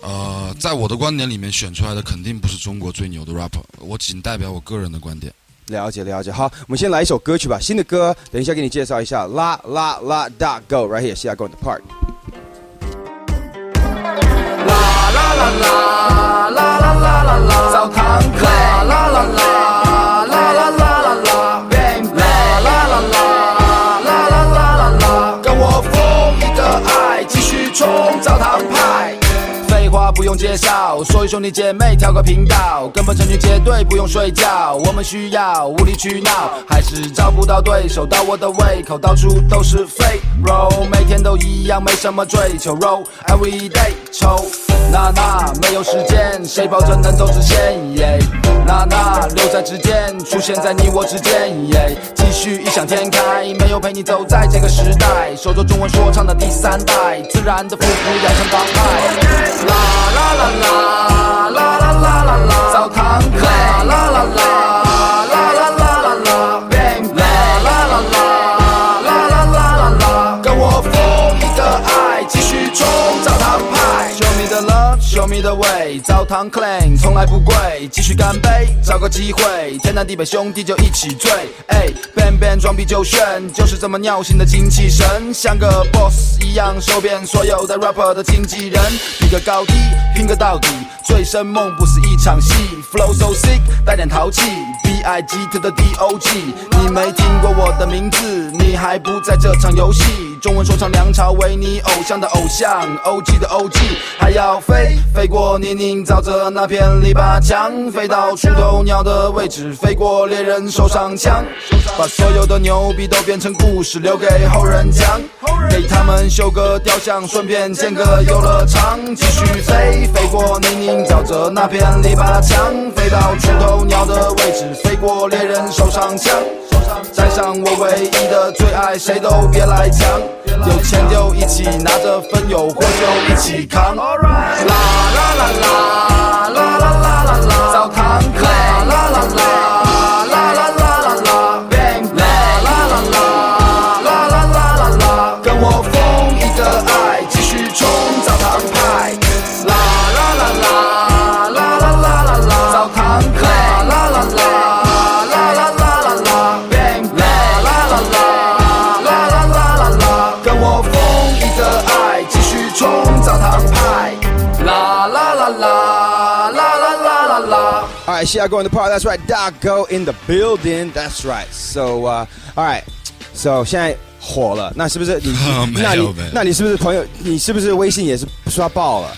呃，在我的观点里面，选出来的肯定不是中国最牛的 rapper，我仅代表我个人的观点。了解了解，好，我们先来一首歌曲吧，新的歌，等一下给你介绍一下，啦啦啦大 go right here，下 go in the park。啦啦啦啦啦啦啦啦介绍，所有兄弟姐妹调个频道，根本成群结队不用睡觉。我们需要无理取闹，还是找不到对手，到我的胃口，到处都是废肉每天都一样，没什么追求 roll every day 抽。那那没有时间，谁保证能走直线？耶，啦啦留在指尖，出现在你我之间。耶，继续异想天开，没有陪你走在这个时代，守着中文说唱的第三代，自然的复古养成帮派。啦啦啦啦啦啦啦啦啦，澡堂客啦啦啦 show me the way，澡堂 clean 从来不贵，继续干杯，找个机会，天南地北兄弟就一起醉。哎，ban ban 装逼就炫，就是这么尿性的精气神，像个 boss 一样收编所有的 rapper 的经纪人，比个高低，拼个到底，醉生梦不是一场戏，flow so sick 带点淘气，B I G to the D O G，你没听过我的名字，你还不在这场游戏。中文说唱梁朝伟，你偶像的偶像，OG 的 OG，还要飞飞过泥泞沼泽那片篱笆墙，飞到出头鸟的位置，飞过猎人手上枪，把所有的牛逼都变成故事，留给后人讲，给他们修个雕像，顺便建个游乐场，继续飞飞过泥泞沼泽那片篱笆墙，飞到出头鸟的位置，飞过猎人手上枪。带上我唯一的最爱谁都别来抢。有钱就一起拿着分有货就一起扛。啦啦啦啦啦。All right, Shia go in the park. That's right. Doc go in the building. That's right. So, uh, all right. So 现在火了，那是不是你？那你那你是不是朋友？你是不是微信也是刷爆了？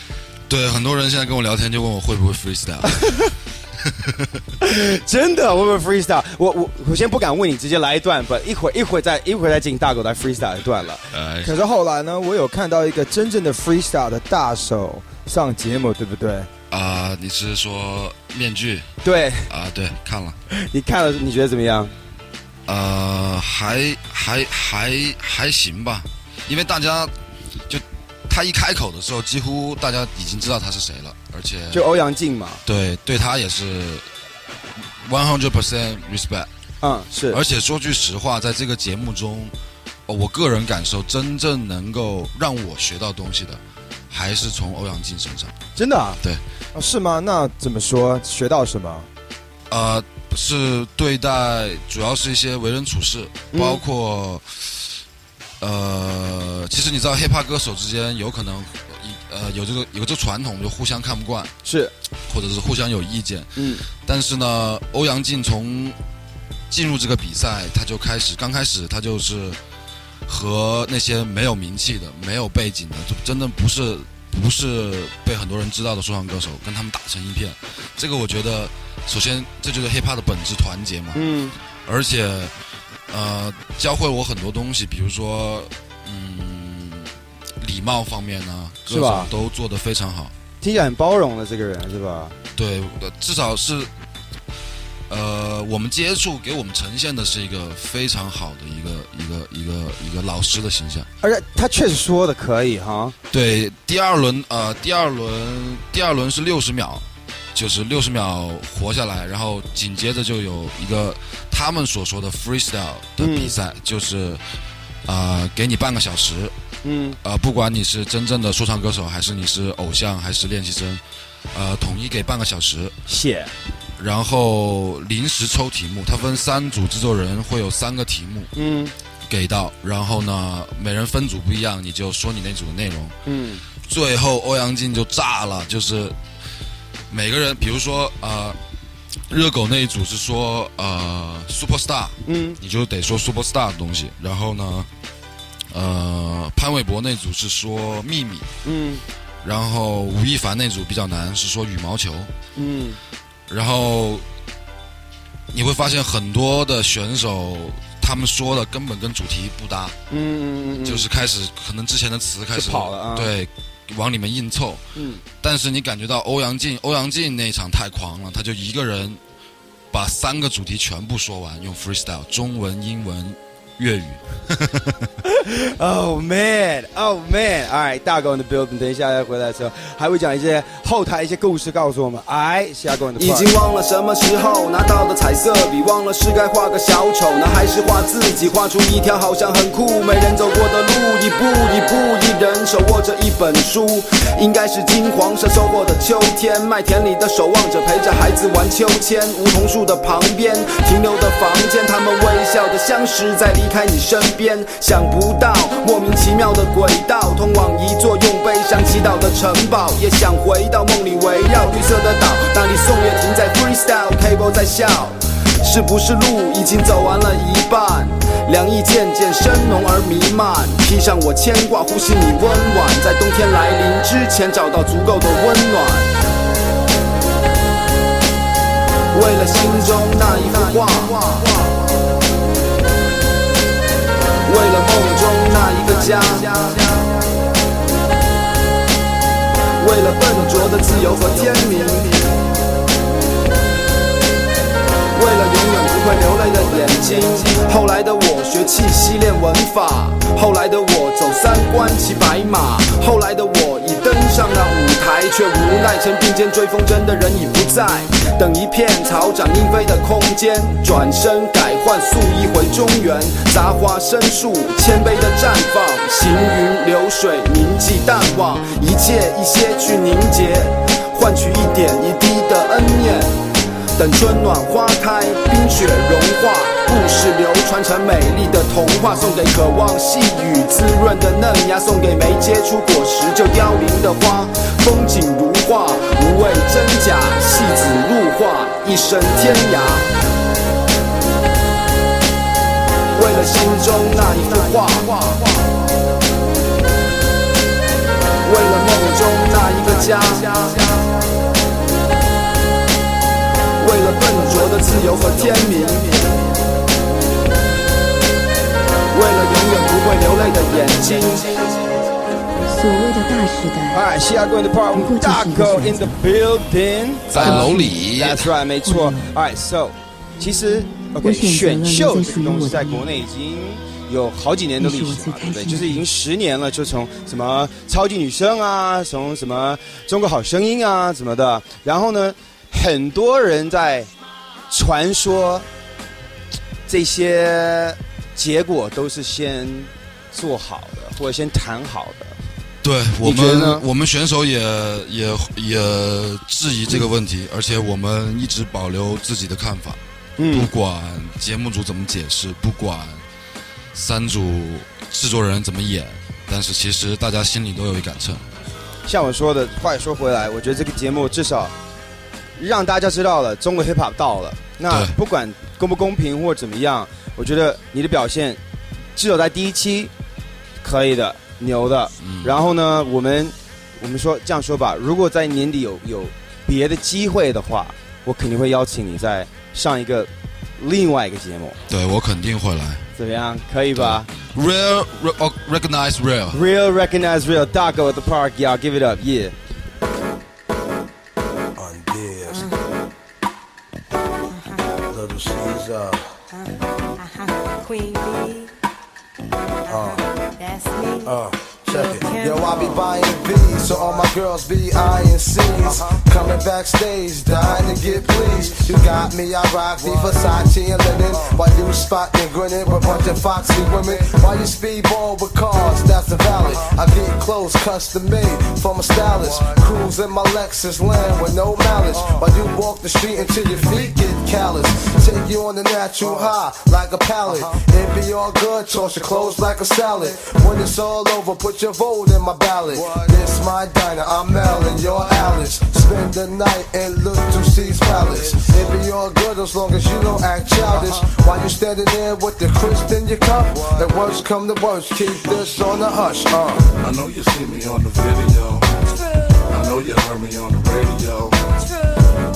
对，很多人现在跟我聊天就问我会不会 freestyle。真的，我们 freestyle。我我我先不敢问你，直接来一段，吧，一会一会再一会再进大狗来 freestyle 一段了。哎可是后来呢，我有看到一个真正的 freestyle 的大手上节目，对不对？啊、你是说面具？对啊、对，看了。你看了，你觉得怎么样？呃，还还还还行吧，因为大家就他一开口的时候，几乎大家已经知道他是谁了，而且就欧阳靖嘛。对对他也是 one hundred percent respect。嗯，是。而且说句实话，在这个节目中，哦我个人感受真正能够让我学到东西的，还是从欧阳靖身上。真的啊？对，哦，是吗？那怎么说？学到什么？呃，是对待，主要是一些为人处事，嗯包括，呃，其实你知道，hiphop 歌手之间有可能一呃有这个有这个传统，就互相看不惯，是，或者是互相有意见。嗯，但是呢，欧阳靖从进入这个比赛，他就开始，刚开始他就是和那些没有名气的、没有背景的，就真的不是不是被很多人知道的说唱歌手，跟他们打成一片。这个我觉得，首先这就是 hiphop 的本质，团结嘛。嗯，而且呃，教会我很多东西，比如说嗯，礼貌方面呢，各是吧种都做得非常好。听起来很包容的这个人是吧？对，呃至少是，呃，我们接触给我们呈现的是一个非常好的一个一个一个一个老师的形象。而且他确实说的可以哈。对，第二轮呃，第二轮第二轮是六十秒，就是六十秒活下来，然后紧接着就有一个他们所说的 freestyle 的比赛，就是呃给你半个小时，嗯，呃不管你是真正的说唱歌手，还是你是偶像，还是练习生，呃统一给半个小时。写，然后临时抽题目，它分三组制作人，会有三个题目，嗯。给到，然后呢每人分组不一样，你就说你那组的内容，嗯。最后欧阳靖就炸了，就是每个人，比如说呃，热狗那一组是说呃 super star，嗯，你就得说 super star 的东西。然后呢，呃，潘玮柏那组是说秘密，嗯。然后吴亦凡那组比较难，是说羽毛球。嗯然后你会发现很多的选手。他们说的根本跟主题不搭，嗯嗯嗯，就是开始可能之前的词开始跑了啊。对，往里面硬凑，嗯。但是你感觉到欧阳靖，欧阳靖那场太狂了，他就一个人把三个主题全部说完，用 freestyle，中文、英文、粤语。Oh man, oh man! All right，大狗 in the building。等一下回来的时候，还会讲一些后台一些故事，告诉我们。哎，下狗 in the 已经忘了什么时候拿到的彩色笔，忘了是该画个小丑呢，还是画自己，画出一条好像很酷没人走过的路，一步一步，一人手握着一本书，应该是金黄色收获的秋天，麦田里的守望者陪着孩子玩秋千，梧桐树的旁边停留的房间，他们微笑的相识在离开你身边，想不到莫名其妙的轨道通往一座用悲伤祈祷的城堡，也想回到梦里围绕绿色的岛，那里宋岳庭在 freestyle，Cable 在笑。是不是路已经走完了一半？凉意渐渐深浓而弥漫，披上我牵挂，呼吸你温婉，在冬天来临之前找到足够的温暖。为了心中那一幅画，为了梦中那一个家，为了笨拙的自由和天明。为了永远不会流泪的眼睛。后来的我学气息练文法，后来的我走三关骑白马，后来的我登上那舞台，却无奈曾并肩追风筝的人已不在。等一片草长莺飞的空间，转身改换素衣回中原，杂花生树，谦卑的绽放，行云流水，铭记淡忘，一切一些去凝结，换取一点一滴的恩念。等春暖花开，冰雪融化，故事流传成美丽的童话，送给渴望细雨滋润的嫩芽，送给没结出果实就凋零的花。风景如画，无畏真假，戏子入画，一生天涯。为了心中那一幅画，为了梦中那一个家。为了笨拙的自由和天明，为了永远不会流泪的眼睛。所谓的大时代 going to part with Daco in the building，在楼里。That's right，没错。Alright, so 其实 OK 我选择了选秀这个东西在国内已经有好几年的历史嘛，对不对？就是已经十年了，就从什么超级女声啊，从什么中国好声音啊什么的，然后呢，很多人在传说这些结果都是先做好的，或者先谈好的。对我们，我们选手也也也质疑这个问题，而且我们一直保留自己的看法。嗯不管节目组怎么解释，不管三组制作人怎么演，但是其实大家心里都有一杆秤。像我说的，话也说回来，我觉得这个节目至少让大家知道了中国 hip hop 到了。那不管公不公平或怎么样，我觉得你的表现至少在第一期可以的，牛的。然后呢，我们我们说这样说吧，如果在年底有有别的机会的话，我肯定会邀请你再上一个另外一个节目，对我肯定会来。怎么样？可以吧 Real, re- oh, recognize real.？Real recognize real, Dago at the park, y'all give it up, yeah. Uh, check it. Yo, I be buying V's, so all my girls be eyeing C's. Coming backstage, dying to get pleased. You got me, I rock the Versace and linen. While you spotting, grinning with a bunch of foxy women. While you speedball with cars, that's the valley. I get clothes custom made from a stylist. Cruise in my Lexus land with no malice. While you walk the street until your feet get callous. Take you on the natural high like a pallet. It be all good, toss your clothes like a salad. When it's all over, put your vote in my ballot. This my diner, I'm Mel and you're Alice. Spend the night and look to C's palace. It be all good as long as you don't act childish. While you standing there with the crisp in your cup. The worst come to worst, keep this on the hush. Uh. I know you see me on the video. I know you heard me on the radio.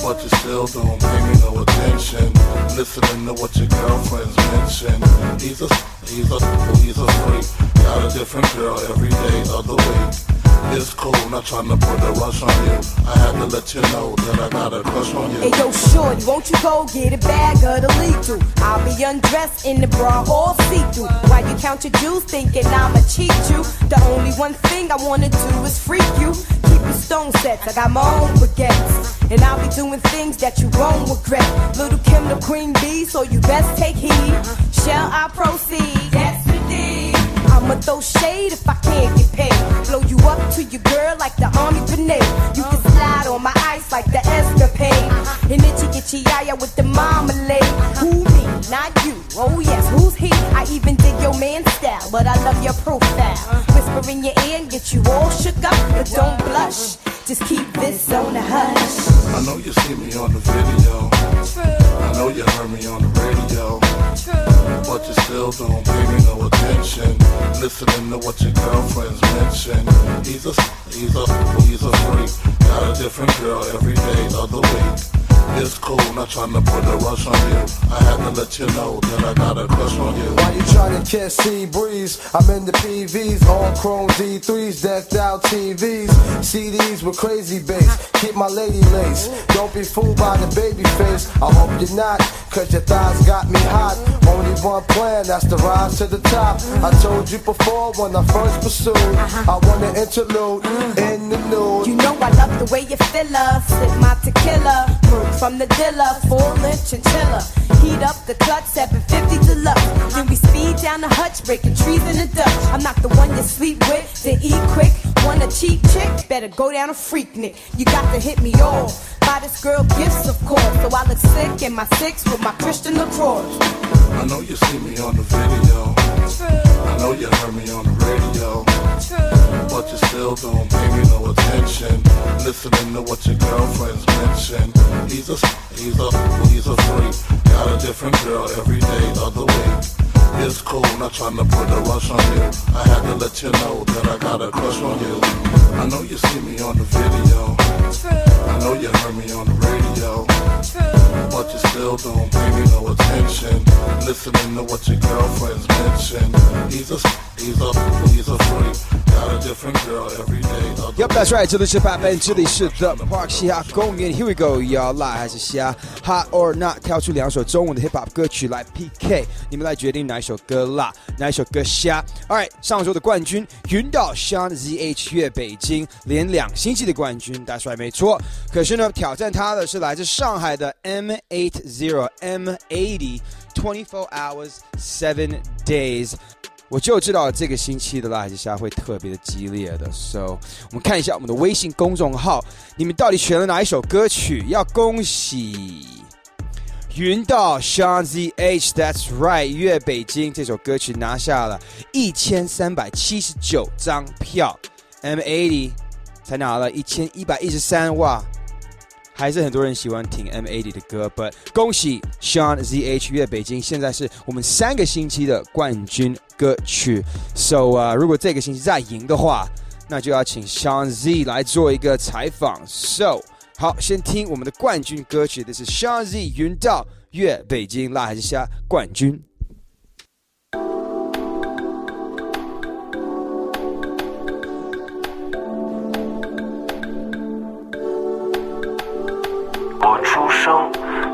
But you still don't pay me no attention. Listening to what your girlfriends mention. He's a, he's a, he's a freak. Got a different girl every day of the week. It's cool, not trying to put a rush on you. I had to let you know that I got a crush on you. Hey yo, shorty, won't you go get a bag of the lethal? I'll be undressed in the bra all see-through. While you count your jewels, thinking I'ma cheat you. The only one thing I wanna do is freak you. Keep your stone sets, I got my own baguettes. And I'll be doing things that you won't regret. Lil Kim the queen bee, so you best take heed. Shall I proceed? Yes. I'ma throw shade if I can't get paid. Blow you up to your girl like the army grenade. You can slide on my ice like the escapade. And itchy itchy yaya with the marmalade. Who me? Not you. Oh yes, who's he? I even dig your man style, but I love your profile. Whisper in your ear and get you all shook up, but don't blush. Just keep this on the hush. I know you see me on the video. I know you heard me on the radio. But you still don't pay me no attention. Listening to what your girlfriends mention. He's a, he's a, he's a freak. Got a different girl every day of the week. It's cool, not trying to put a rush on you. I had to let you know that I got a crush on you. While you trying to catch sea breeze, I'm in the PVs, all chrome D3s, decked out TVs, CDs with crazy bass. Keep my lady lace. Don't be fooled by the baby face. I hope you're not, cause your thighs got me hot. Only one plan, that's the rise to the top. I told you before when I first pursued, I want an interlude in the nude. You know I love the way you fill us. Sip my tequila, work from the dealer, full length chinchilla. Heat up the clutch, 750 deluxe. Then we speed down the hutch, breaking trees in the Dutch. I'm not the one you sleep with, to eat quick. Want a cheap chick? Better go down a Freaknik. You got to hit me off. Buy this girl gifts, of course. So I look sick in my six with my Christian LaCroix. I know you see me on the video. I know you heard me on the radio. But you still don't pay me no attention. Listening to what your girlfriends mention. He's a, he's a, he's a freak. Got a different girl every day of the week. It's cool, not trying to put a rush on you. I had to let you know that I got a crush on you. I know you see me on the video. I know you heard me on the radio. But you still don't pay me no attention. Listening to what your girlfriends mention. He's a, he's a, he's a freak. Got a different girl every day. Yep, that's right. 这里是 Pop and 这里是 The Park 嘻哈公园。Here we go，要辣还是虾？Hot or not？挑出两首中文的 Hip Hop 歌曲来 PK，你们来决定哪一首歌辣，哪一首歌虾。All right，上周的冠军云岛 Sean ZH 越北京，连两星期的冠军，That's right，没错。可是呢，挑战他的是来自上海的 M80 M80 24 hours seven days。我就知道这个星期的辣还是虾会特别的激烈的，so 我们看一下我们的微信公众号，你们到底选了哪一首歌曲？要恭喜云道 Shawn Z H，That's right，越北京这首歌曲拿下了一千三百七十九张票，M80 才拿了一千一百一十三，哇！还是很多人喜欢听 M80 的歌，But 恭喜 Sean ZH 越北京，现在是我们三个星期的冠军歌曲。So 啊、如果这个星期再赢的话，那就要请 Sean Z 来做一个采访。So 好，先听我们的冠军歌曲，This is Sean Z 云道越北京辣还是虾冠军。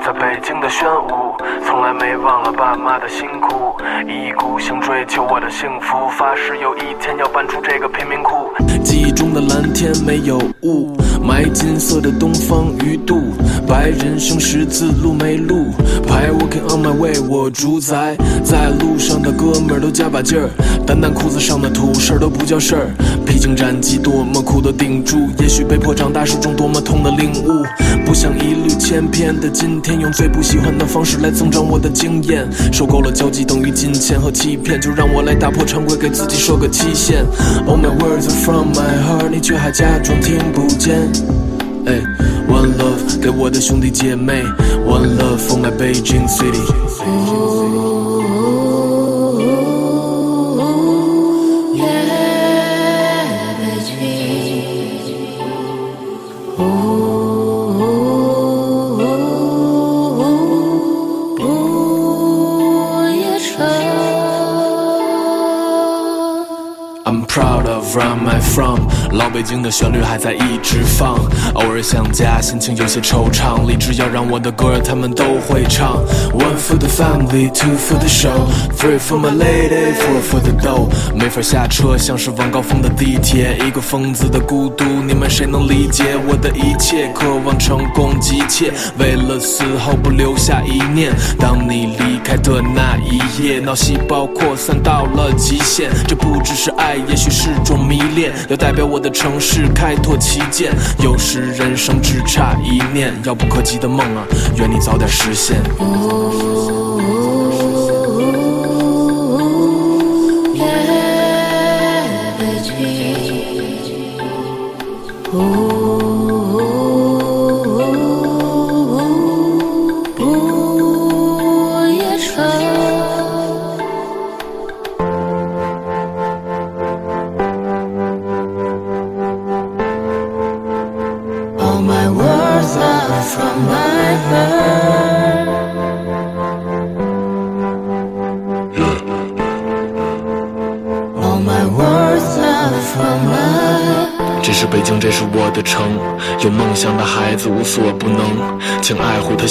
在北京的宣武，从来没忘了爸妈的辛苦，一意孤行追求我的幸福，发誓有一天要搬出这个贫民窟。记忆中的蓝天没有雾，买金色的东方鱼肚，白人生十字路没路，排 walking on my way，我主宰，在路上的哥们儿都加把劲儿，单单裤子上的土事儿都不叫事儿，披荆斩棘多么苦都顶住，也许被迫长大是种多么痛的领悟，不想一缕千篇的今天，用最不喜欢的方式来增长我的经验，受够了交际等于金钱和欺骗，就让我来打破常规，给自己设个期限。All my words are from my heart，你却还假装听不见。哎，One love 给我的兄弟姐妹，One love for my Beijing city。老北京的旋律还在一直放，偶尔想家，心情有些惆怅，立志要让我的歌他们都会唱。One for the family, two for the show, three for my lady, four for the dough。没法下车，像是晚高峰的地铁，一个疯子的孤独，你们谁能理解我的一切？渴望成功急切，为了死后不留下一念。当你离开的那一夜，脑细胞扩散到了极限，这不只是爱。也许是种迷恋，要代表我的城市开拓旗舰。有时人生只差一念，遥不可及的梦啊，愿你早点实现。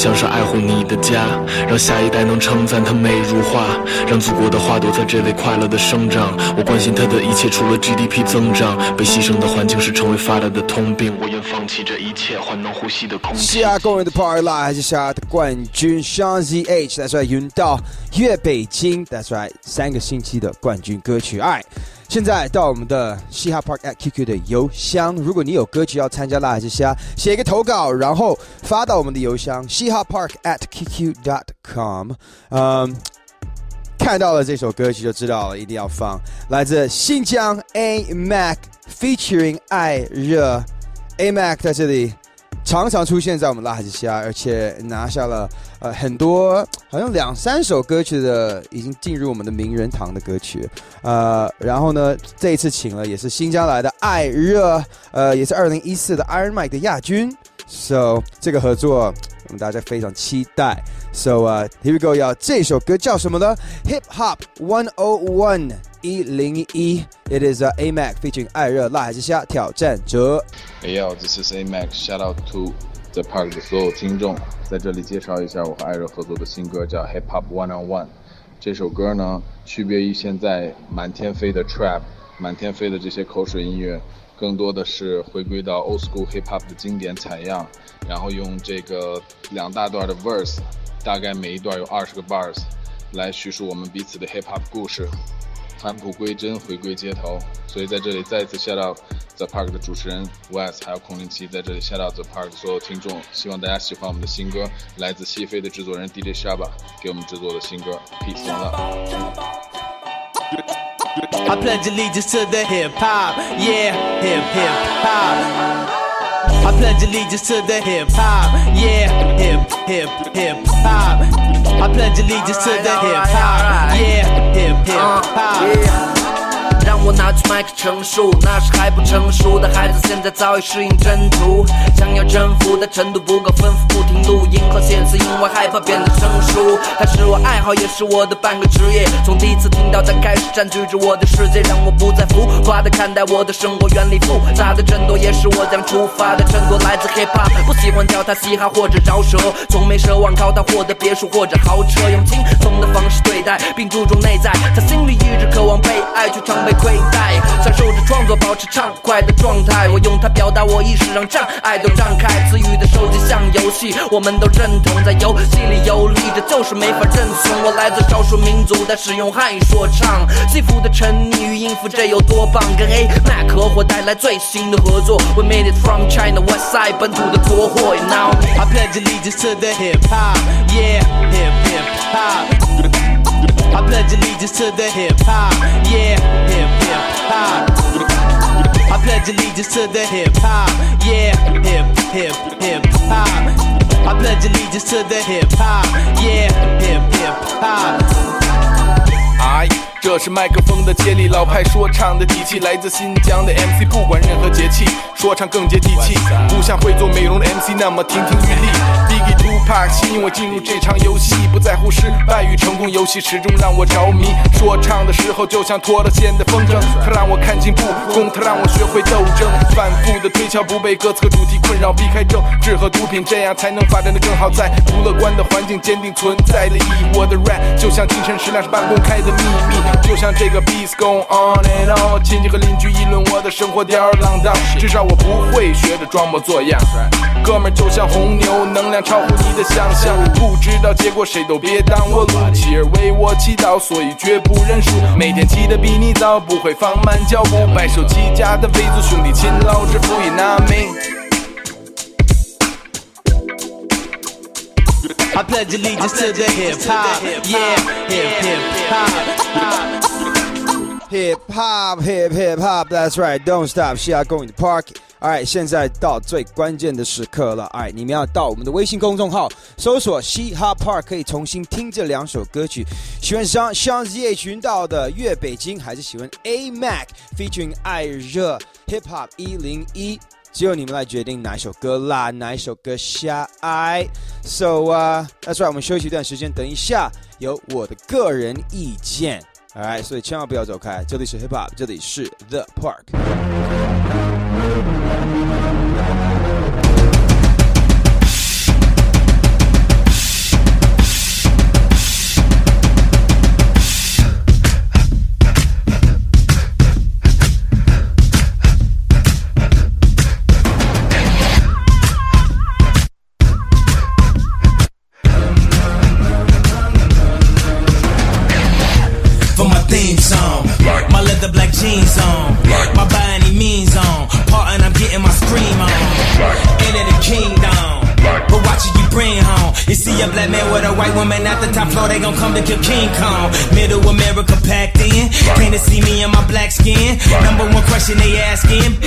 像是爱护你的家，让下一代能称赞它美如画，让祖国的花朵在这里快乐的生长。我关心它的一切，除了 GDP 增长，被牺牲的环境是成为发达的通病。我愿放弃这一切，换能呼吸的空气。西亚公园的 Party Live 还是西亚的冠军 Sean ZH，That's right，云到粤北京，That's right，三个星期的冠军歌曲。Alright，现在到我们的嘻哈 Park at QQ 的邮箱，如果你有歌曲要参加辣还是虾，写一个投稿，然后发到我们的邮箱嘻哈 Park at qq dot com。嗯。看到了这首歌曲就知道了，一定要放。来自新疆 A Mac featuring 爱热，A Mac 在这里常常出现在我们拉海之虾，而且拿下了呃很多，好像两三首歌曲的已经进入我们的名人堂的歌曲。呃，然后呢，这一次请了也是新疆来的艾热，呃，也是二零一四的 Iron Mike 的亚军。So 这个合作我们大家非常期待。So 呃、uh,，Here we go，要这首歌叫什么呢？Hip Hop One O One 一零一，It is、uh, A Mac featuring 艾热辣还是虾挑战者。Hey yo, this is A Mac. Shout out to the park 的所有听众，在这里介绍一下我和艾热合作的新歌，叫 Hip Hop One on One。这首歌呢，区别于现在满天飞的 trap、满天飞的这些口水音乐，更多的是回归到 old school hip hop 的经典采样，然后用这个两大段的 verse，大概每一段有二十个 bars，来叙述我们彼此的 hip hop 故事，返璞归真，回归街头。所以在这里再次 shout out The Park 的主持人 Wes，还有孔令奇，在这里 shout out The Park 所有听众，希望大家喜欢我们的新歌，来自西非的制作人 DJ Shaba 给我们制作的新歌，Peace and Love。I pledge allegiance to the hip hop, yeah, hip hip hop. I pledge allegiance to the hip hop, yeah, hip hip hip hop. I pledge allegiance to the hip hop, yeah, hip hip uh, hop. 让我拿起麦克陈述，那时还不成熟的孩子，现在早已适应征途。想要征服的程度不够丰富，不停录音和写词，因为害怕变得成熟。它是我爱好，也是我的半个职业。从第一次听到它开始占据着我的世界，让我不再浮夸的看待我的生活，原理复杂的争夺也是我将出发的衬托。来自 hip hop，不喜欢跳它嘻哈或者饶舌，从没奢望靠它获得别墅或者豪车，用轻松的方式对待，并注重内在。他心里一直渴望被爱，却常被亏享受着创作，保持畅快的状态。我用它表达我意识，让障碍都张开。词语的收集像游戏，我们都认同，在游戏里游历，这就是没法认怂。我来自少数民族，但使用汉语说唱，幸福的沉溺于音符，这有多棒？跟 A Mac 合伙带来最新的合作，We made it from China West Side，本土的国货。Now I pledge allegiance to the hip hop, yeah, hip hip hop. I pledge allegiance to the hip hop, yeah, hip pledge allegiance to the hip hop, yeah, hip hip hip hop. I pledge allegiance to the hip hop, yeah, hip hip hop. 哎，这是麦克风的接力，老派说唱的底气，来自新疆的 MC，不管任何节气，说唱更接地气，不像会做美容的 MC 那么亭亭玉立。Biggie Tupac 吸引我进入这场游戏，不在乎失败与成功，游戏始终让我着迷。说唱的时候就像脱了线的风筝，它让我看清不公，它让我学会斗争，反复的推敲，不被歌词和主题困扰，避开政治和毒品，这样才能发展的更好。在不乐观的环境，坚定存在的意义。我的 rap 就像精神食粮，是半公开的秘密，就像这个 beats going on and on。亲戚和邻居议论我的生活吊儿郎当，至少我不会学着装模作样。哥们儿就像红牛，能量超乎你的想象。不知道结果，谁都别挡我路。妻儿为我祈祷，所以绝不认输。每天起得比你早，不会放慢脚步。白手起家的维族兄弟，勤劳致富也拿命。Pledge allegiance to the hip hop, yeah, hip hip hop. Hip hop, hip hip hop, that's right. Don't stop, she are going to park. Alright，现在到最关键的时刻了。Alright，你们要到我们的微信公众号搜索“嘻哈 Park”，可以重新听这两首歌曲。喜欢上像 ZH 群岛的《粤北京》，还是喜欢 A Mac featuring 爱热 Hip Hop 一零一？只有你们来决定哪一首歌啦，哪一首歌下爱。So 啊、那出来我们休息一段时间，等一下有我的个人意见。Alright，所以千万不要走开，这里是 Hip Hop，这里是 The Park。They gon' come to kill King Kong. Middle America packed Came to see me in my black skin. Number one question they asking.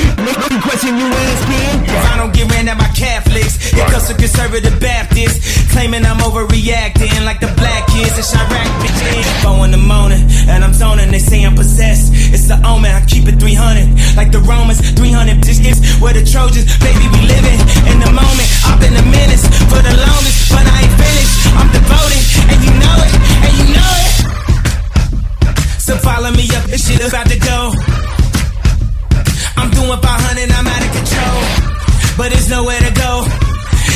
Question you asking? If I don't get ran at by Catholics, it comes to conservative Baptists. Claiming I'm overreacting like the black kids in Chiraq, bitch. Four in the morning, and I'm zoning, they say I'm possessed. It's the omen, I keep it 300. Like the Romans, 300 bitches. Where the Trojans, baby, we living in the moment. I've been a menace for the longest, but I ain't finished. I'm devoted, and you know it, and you know it. So follow me up, this shit about to go. I'm doing 500, I'm out of control. But there's nowhere to go.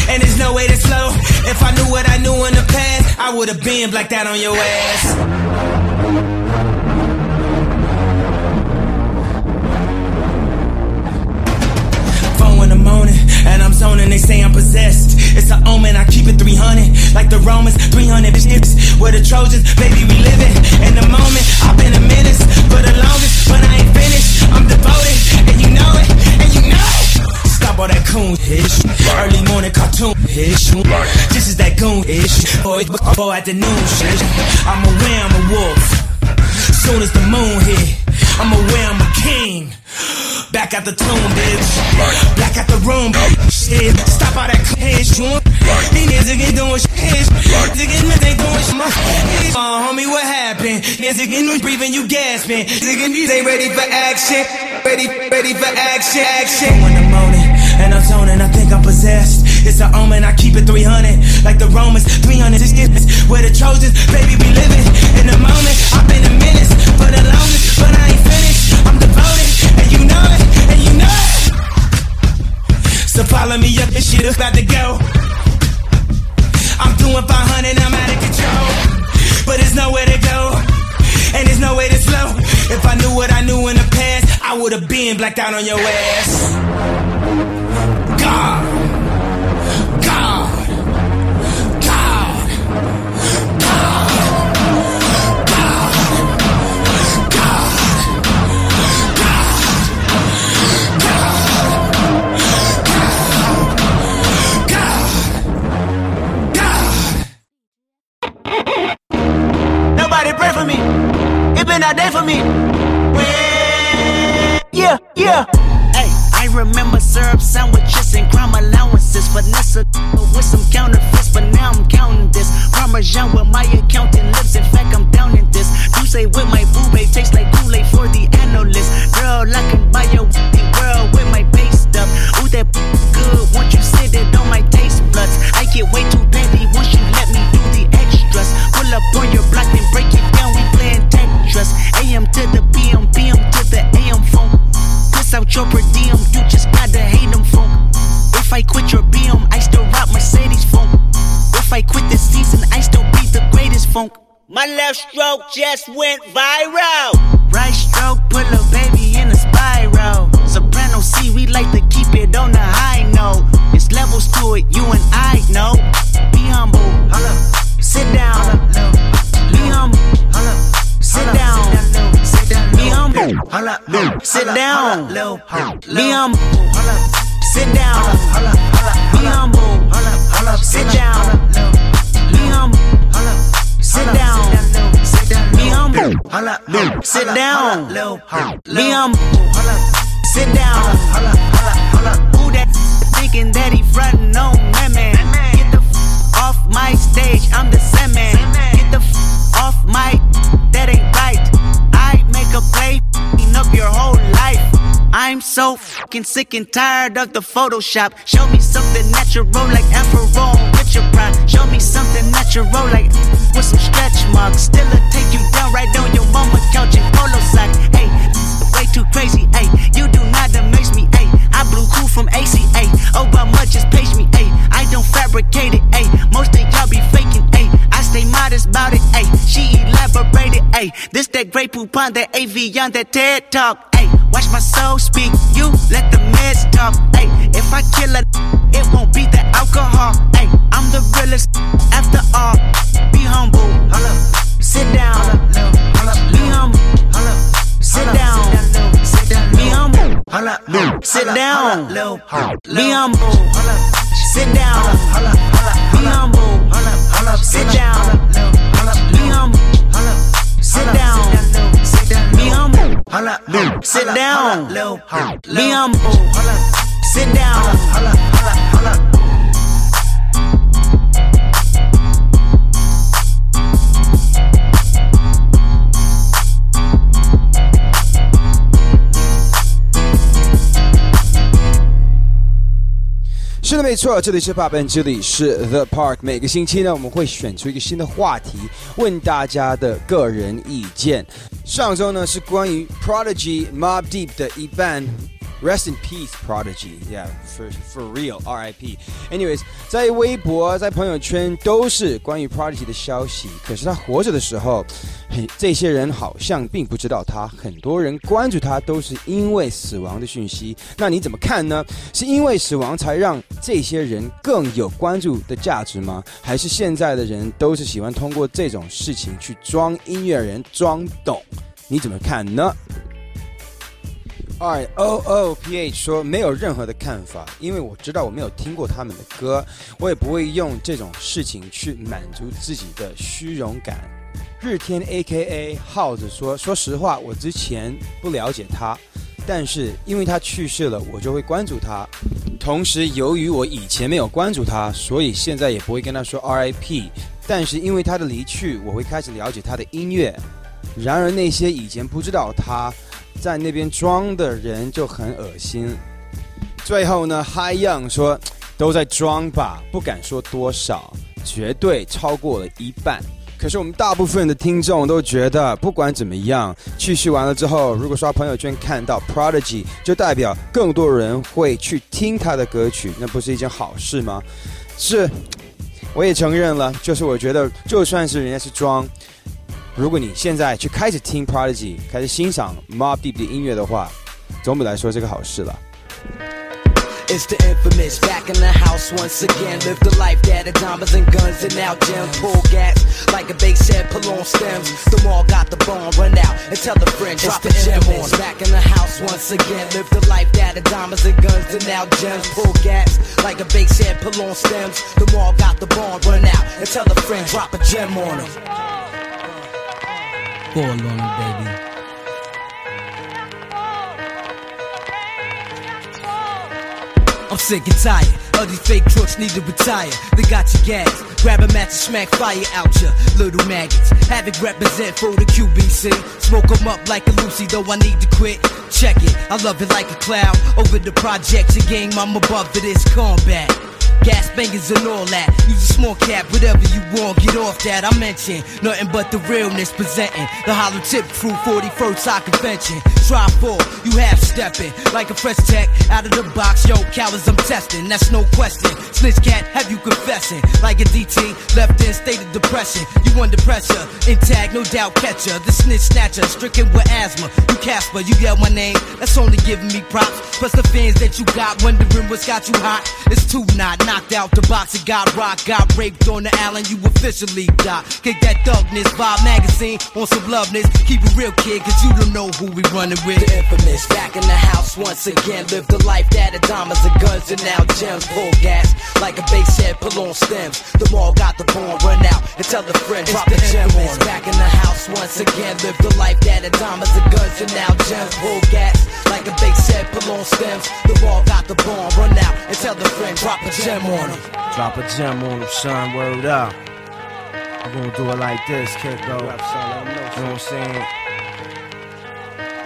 And there's no way to slow. If I knew what I knew in the past, I would have been like that on your ass. And I'm zoning, they say I'm possessed. It's an omen, I keep it 300. Like the Romans, 300 bitches. Where the Trojans, baby, we living in the moment. I've been a menace for the longest, but I ain't finished. I'm devoted, and you know it, and you know it. Stop all that coon ish. Early morning cartoon ish. This is that goon ish. Boy, before afternoon shit. I'm aware I'm a wolf. Soon as the moon hit, I'm aware I'm a king. Back at the tomb, bitch. Back at the room, shit. Stop all that shit. These niggas ain't doing shit. Niggas ain't doing shit. My Uh, homie, what happened? Niggas ain't breathing, you gasping. Niggas ain't ready for action. Ready, ready for action, action. In the morning, and I'm zoning, I think I'm possessed. It's an omen, I keep it 300. Like the Romans, 300 is Where the Trojans, baby, we living. In the moment, I've been a menace you know it, and you know it. So follow me up, this shit is about to go. I'm doing 500, I'm out of control. But there's nowhere to go, and there's no way to slow. If I knew what I knew in the past, I would have been blacked out on your ass. God. Me. Yeah, yeah. Hey, I remember syrup sandwiches and crime allowances. Vanessa with some counterfeits, but now I'm counting this. Parmesan with my accountant just went viral. Right stroke put a baby in a spiral. Soprano C, we like to keep it on the high note. It's levels to it, you and I know. Be humble, holla. Sit down, be humble, holla. Sit down, be humble, holla. Sit down, be humble, sit down, be humble, sit down. Who that thinking that he frontin' on me, man? Get the f off my stage, I'm the same man. Get the f off my, that ain't right. I make a play, f***ing up your whole life. I'm so fucking sick and tired of the Photoshop. Show me something natural like with your pride. Show me something natural like with some stretch marks. Still a take you down right on your mama couch in polo sock. Hey, way too crazy. Hey, you do not amaze me. Hey, I blew cool from ACA. Oh, but much just page me. Hey, I don't fabricate it. Hey, most of y'all be faking. Hey, I stay modest about it. Hey, she elaborated. Hey, this that Grey Poupon that AV on that TED talk. Watch my soul speak. You let the meds talk. Hey, if I kill her, it won't be the alcohol. Hey, I'm the realest after all. Be humble. Holla. Sit down. Be humble. Sit down. Be humble. Sit down. Be humble. Sit down. Be humble. Sit down. Be humble. Humble. Sit down. Be humble. Sit down. 是的，没错，这里是 Pop and 这里是 The Park。每个星期呢，我们会选出一个新的话题，问大家的个人意见。上周呢是关于 Prodigy Mob Deep 的一半。Rest in peace, Prodigy. Yeah, for for real, R.I.P. Anyways，在微博、在朋友圈都是关于 Prodigy 的消息。可是他活着的时候，嘿，这些人好像并不知道他。很多人关注他都是因为死亡的讯息。那你怎么看呢？是因为死亡才让这些人更有关注的价值吗？还是现在的人都是喜欢通过这种事情去装音乐人、装懂？你怎么看呢 i o o p h 说没有任何的看法，因为我知道我没有听过他们的歌，我也不会用这种事情去满足自己的虚荣感。日天 A K A 耗子说，说实话，我之前不了解他，但是因为他去世了，我就会关注他。同时，由于我以前没有关注他，所以现在也不会跟他说 R.I.P。但是因为他的离去，我会开始了解他的音乐。然而那些以前不知道他在那边装的人就很恶心。最后呢，Hi Young 说都在装吧，不敢说多少，绝对超过了一半。可是我们大部分的听众都觉得，不管怎么样，去世完了之后，如果刷朋友圈看到 Prodigy，就代表更多人会去听他的歌曲，那不是一件好事吗？是，我也承认了，就是我觉得，就算是人家是装，如果你现在去开始听 Prodigy，开始欣赏 Mobb Deep 的音乐的话，总体来说是个好事了。It's the infamous back in the house once again. Live the life that of diamonds and guns and now gems. Pull gas like a big head, pull on stems. The mall got the bomb, run out and tell the friend drop it's the gem on. Back in the house once again. Live the life that of diamonds and guns and now gems. Pull gas like a big head, pull on stems. The mall got the bomb, run out and tell the friend drop a gem on them. On him, baby. I'm sick and tired of these fake crooks need to retire. They got your gas. Grab a match and smack fire out ya, little maggots. Havoc represent for the QBC. Smoke 'em up like a Lucy, though I need to quit. Check it, I love it like a cloud. Over the projects, your game, I'm above this combat. Gas bangers and all that. Use a small cap, whatever you want, get off that. I mention nothing but the realness presenting. The hollow tip crew, 41st side convention. Try for you half stepping like a fresh tech out of the box. Yo, cowards, I'm testing, that's no question. Snitch cat, have you confessing like a DT left in state of depression? You under pressure, intact, no doubt catcher. The snitch snatcher, stricken with asthma. You Casper, you yell my name, that's only giving me props. Plus the fans that you got, wondering what's got you hot. It's too not knocked out the box, it got rock, got raped on the island. You officially die. Kick that thugness, Vibe magazine on some loveness. Keep it real, kid, cause you don't know who we running with. The infamous, back in the house once again. Live the life that of diamonds and guns and now gems. Pull gas like a bass head, pull on stems. The mall got the bomb, run out and tell the friend, drop the gem on. Back in the house once again. Live the life that of diamonds and guns and now gems. Pull gas like a bass head, pull on stems. The mall got the bomb, run out and tell the friend, drop a gem on him. Drop a gem on him, son, word up. I'm gonna do it like this, kid, go. You know what I'm saying?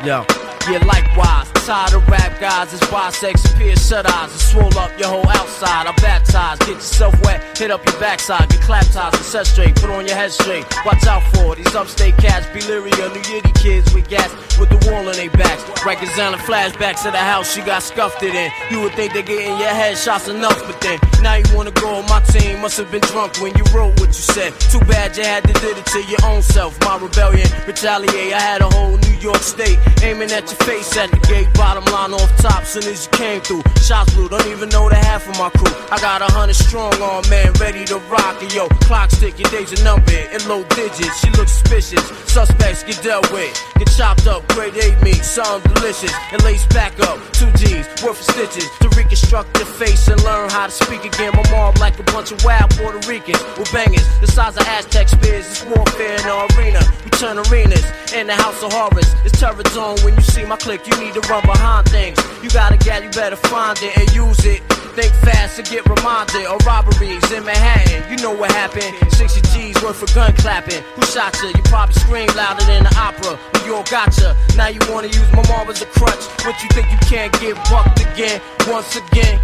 Yo. Yeah, likewise. Tired of rap guys, it's why sex appears shut eyes and swole up your whole outside. I baptize, get yourself wet, hit up your backside, get clap ties and set straight, put on your head straight. Watch out for these upstate cats, Beliria, New Yiddy kids with gas with the wall on their backs. Records on the flashbacks of the house she got scuffed it in. You would think they're getting your head shots enough, but then now you wanna go on my team. Must have been drunk when you wrote what you said. Too bad you had to did it to your own self. My rebellion, retaliate. I had a whole New York State aiming at your face at the gate. Bottom line off top, soon as you came through. Shots blew, don't even know the half of my crew. I got a hundred strong on man, ready to rock. And yo, clock stick, your days are numbered in low digits. She looks suspicious. Suspects get dealt with, get chopped up. Grade A meat, something delicious. And lace back up, two G's worth of stitches to reconstruct your face and learn how to speak again. My mom like a bunch of wild Puerto Ricans with bangers the size of Aztec spears. It's warfare in the arena. We turn arenas in the house of horrors. It's terror zone when you see my click. You need to run behind things. You got a gal, you better find it and use it. Think fast to get reminded of robberies in Manhattan. You know what happened. 60 G's worth of gun clapping. Who shot you? You probably scream louder than the opera. New York gotcha. Now you wanna use my mom as a crutch. What you think you can't get bucked again? Once again.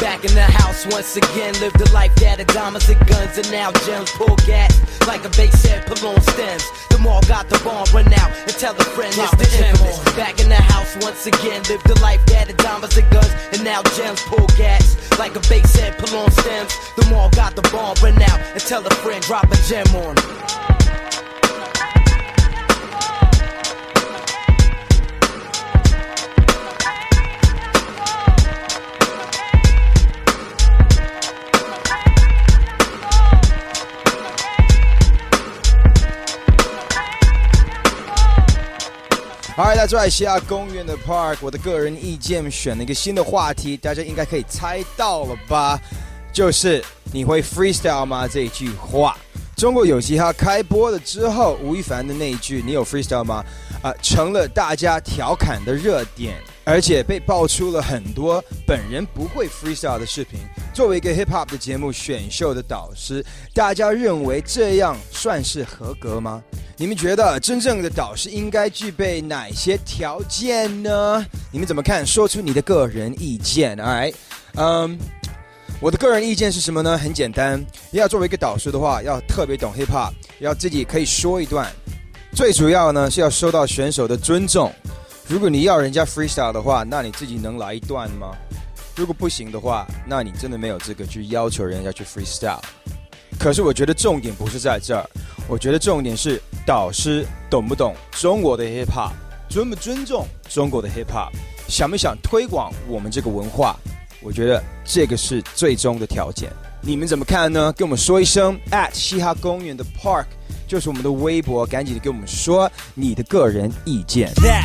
Back in the house once again, live the life that of diamonds and guns and now gems. Pull gas like a bass head, pull on stems. The mall got the bomb, run out and tell a friend it's the infamous. Back in the house once again, live the life that of diamonds and guns and now gems. Pull gas like a bass head, pull on stems. The mall got the bomb, run out and tell a friend, drop a gem on him. Alright，来自爱西亚公园的 Park，我的个人意见选了一个新的话题，大家应该可以猜到了吧？就是你会 freestyle 吗？这一句话，中国有嘻哈开播了之后，吴亦凡的那一句“你有 freestyle 吗？”啊、成了大家调侃的热点。而且被爆出了很多本人不会 freestyle 的视频。作为一个 hip hop 的节目选秀的导师，大家认为这样算是合格吗？你们觉得真正的导师应该具备哪些条件呢？你们怎么看？说出你的个人意见。来，嗯，我的个人意见是什么呢？很简单，要作为一个导师的话，要特别懂 hip hop，要自己可以说一段。最主要呢是要受到选手的尊重。如果你要人家 freestyle 的话，那你自己能来一段吗？如果不行的话，那你真的没有资格去要求人家去 freestyle。可是我觉得重点不是在这儿，我觉得重点是导师懂不懂中国的 hip hop，尊不尊重中国的 hip hop，想不想推广我们这个文化？我觉得这个是最终的条件。你们怎么看呢？跟我们说一声 at 嘻哈公园的 park 就是我们的微博，赶紧的跟我们说你的个人意见。Yeah,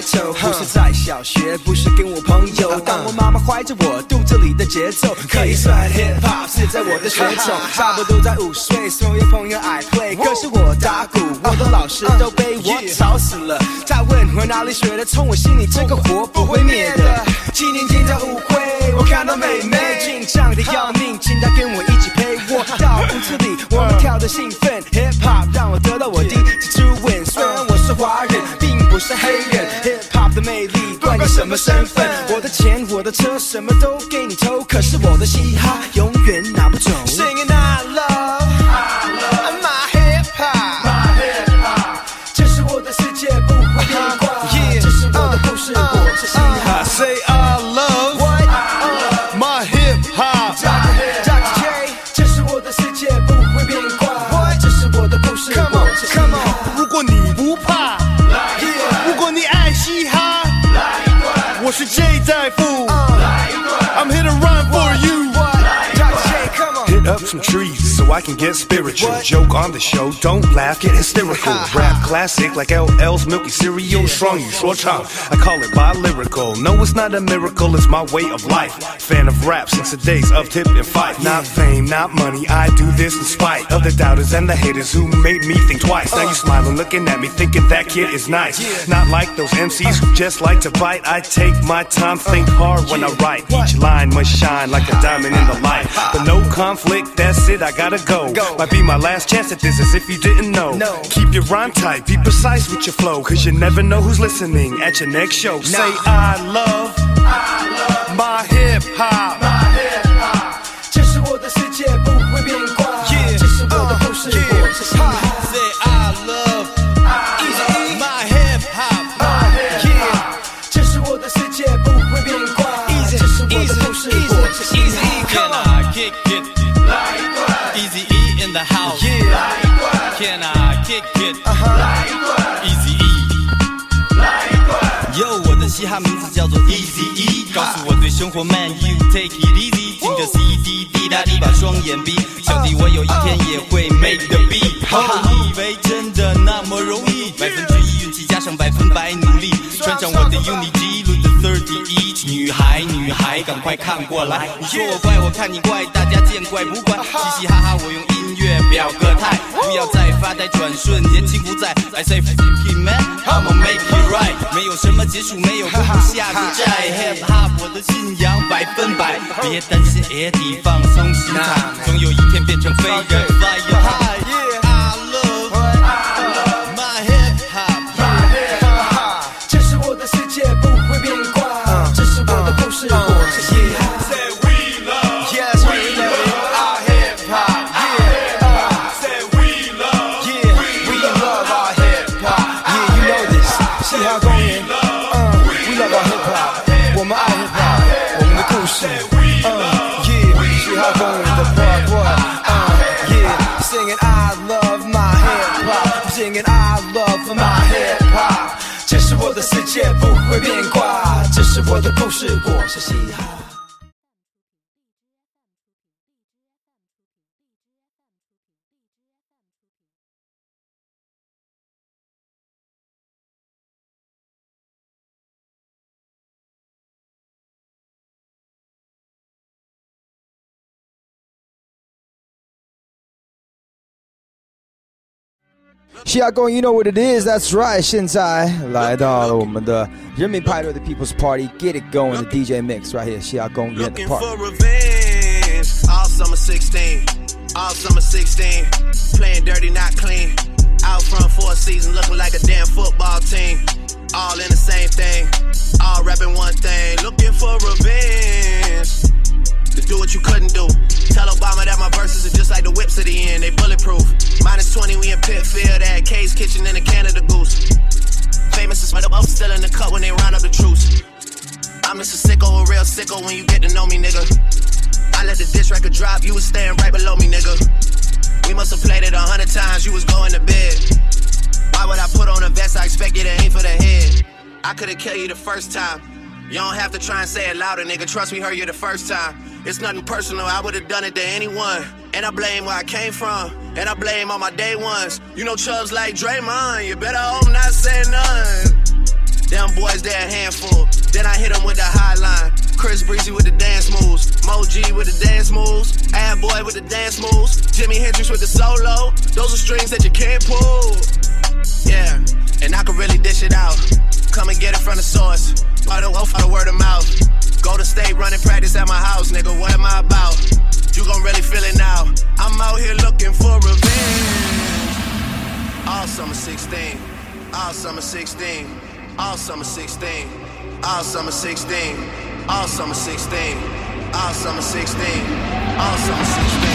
开头，不是在小学，不是跟我朋友。当我妈妈怀着我肚子里的节奏，可以算 hip hop 是在我的血统。差不多在午睡，所有朋友爱 play，可是我打鼓，我的老师都被我吵死了。再问我哪里学的，从我心里这个火不会灭的。七年前在舞会，我看到妹妹紧张的要命，请她跟我一起陪我到屋子里，我们跳的兴奋，hip hop 让我得到我第什么身份，我的钱我的车什么都给你偷，可是我的嘻哈永 some trees so I can get spiritual. Joke on the show, don't laugh, get hysterical. Rap classic like LL's Milky Cereal, strong you 说唱. I call it bi lyrical. No, it's not a miracle, it's my way of life. Fan of rap since the days of Tip and Fight. Not fame, not money, I do this in spite of the doubters and the haters who made me think twice. Now you uh. smiling, looking at me, thinking that kid is nice. Not like those MCs who just like to bite. I take my time, uh. think hard when I write. Each line must shine like a diamond in the light. But no conflict, that's it, I gotta go. Might be my last chance at this, as if you didn't know. No. Keep your rhyme tight, be precise with your flow, cause you never know who's listening at your next show. Say, I love, my hip hop. In the house. Yeah. Can I kick it? Easy E. Yo，我的嘻哈名字叫做 Easy E，告诉我对生活 Man you take it easy，听着 CD 滴答滴把双眼闭，小弟我有一天也会 make the beat。哦，你以为真的那么容易？百分之一运气加上百分百努力，穿上我的 Uni G，录的 thirty each。女孩女孩赶快看过来，你说我怪，我看你怪，大家见怪不怪，嘻嘻哈哈我用表个态，不要再发呆转瞬，年轻不在。I say f it man，I'ma make it right，没有什么结束，没有攻不下的债。Hip hop 我的信仰百分百，别担心 Eddie，放松心态，总有一天变成飞人，Fly you high。Singing I love my hip hop。这是我的世界，不会变卦。这是我的故事，我是嘻哈。Shia Going, you know what it is. That's right. 现在来到了我们的人民派对的 People's Party Get It Going 的 DJ Mix right here. 嘻哈公园的 Park. All summer 16, all summer 16, playing dirty, not clean. Out front for a season, looking like a damn football team. All in the same thing, all rapping one thing, looking for revenge. To do what you couldn't do. Tell Obama that my verses are just like the whips at the end, they bulletproof. Minus 20, we in Pitfield at K's Kitchen in the Canada Goose. Famous as up still in the cut when they round up the troops. I'm just a sicko, a real sicko when you get to know me, nigga. I let the diss record drop, you was staying right below me, nigga. We must have played it a hundred times, you was going to bed. Why would I put on a vest? I expect you to aim for the head. I could've killed you the first time. You don't have to try and say it louder, nigga. Trust me, heard you the first time. It's nothing personal, I would've done it to anyone. And I blame where I came from, and I blame all my day ones. You know chubs like Draymond, you better hope not say none. Them boys, they a handful. Then I hit them with the high line. Chris Breezy with the dance moves. Mo G with the dance moves. Ad Boy with the dance moves. Jimi Hendrix with the solo. Those are strings that you can't pull. Yeah, and I can really dish it out. Come and get it from the source. By the off, word of mouth. Go to state, running practice at my house, nigga. What am I about? You gon' really feel it now. I'm out here looking for revenge. All summer 16. All summer 16. All summer 16. All summer 16. All summer 16. All summer 16. All summer 16.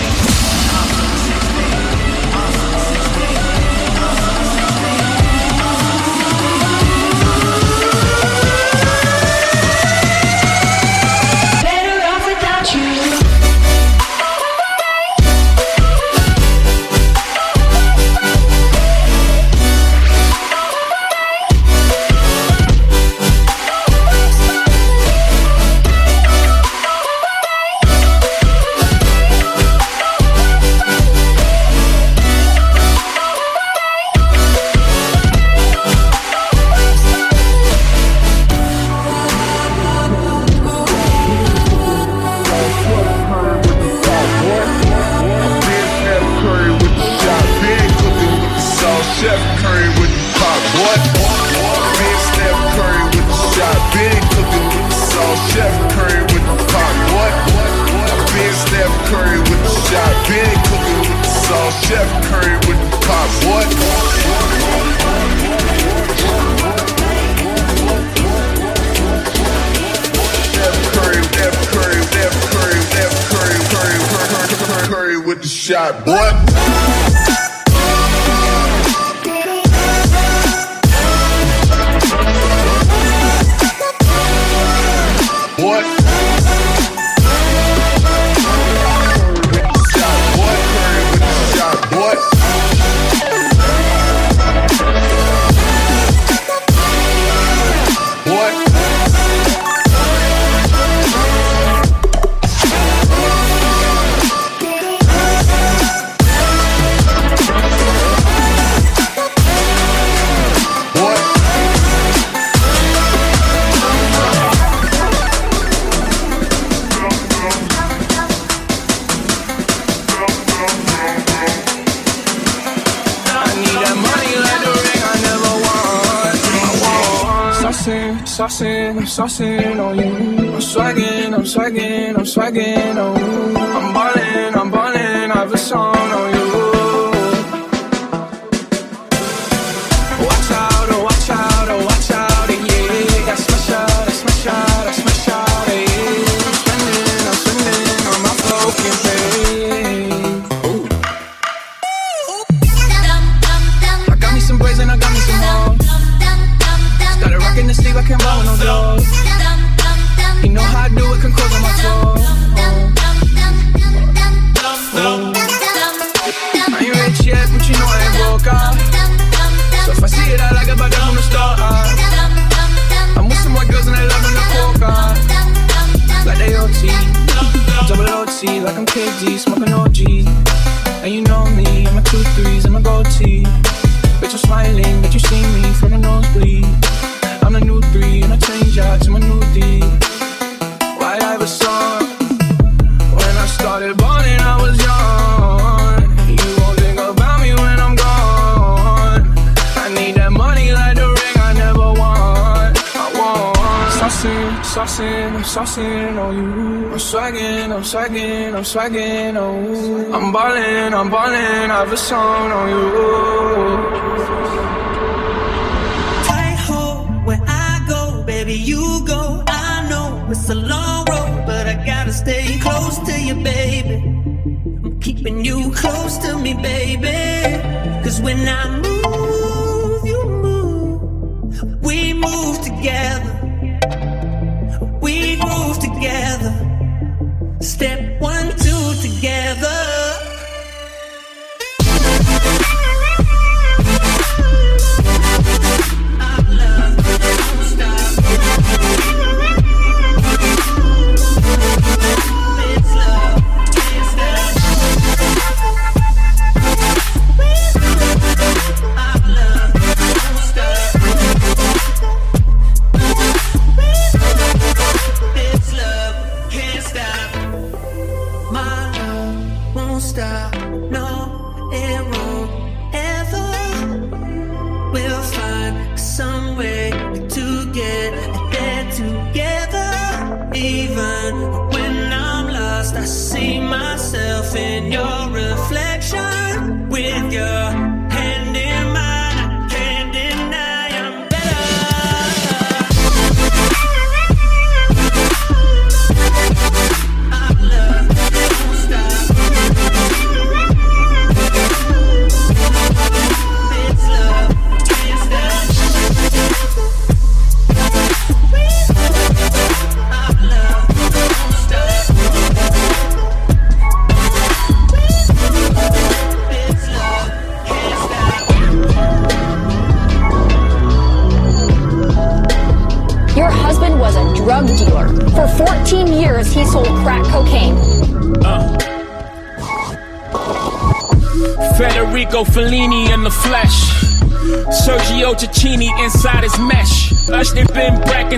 With the saucing, on you. I'm swagging, I'm swagging, I'm swagging on together. Step one, two together.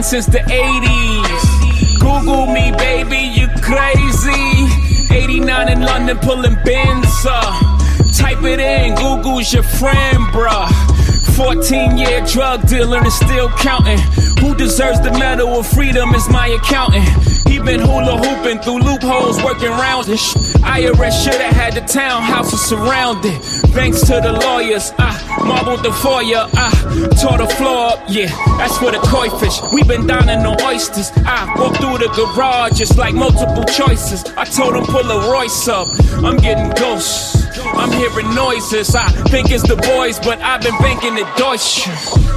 Since the 80s. Google me, baby, you crazy. 89 in London pulling bins up. Type it in, Google's your friend, bruh. 14 year drug dealer and still counting. Who deserves the medal of freedom is my accountant. He been hula hooping through loopholes, working rounds and sh- IRS shoulda had the townhouses surrounded. Thanks to the lawyers, I marbled the foyer, I tore the floor up. Yeah, that's for the koi fish. We been dining on oysters. I walked through the garage, it's like multiple choices. I told him pull a Royce up. I'm getting ghosts. I'm hearing noises. I think it's the boys, but I've been banking it Deutsche.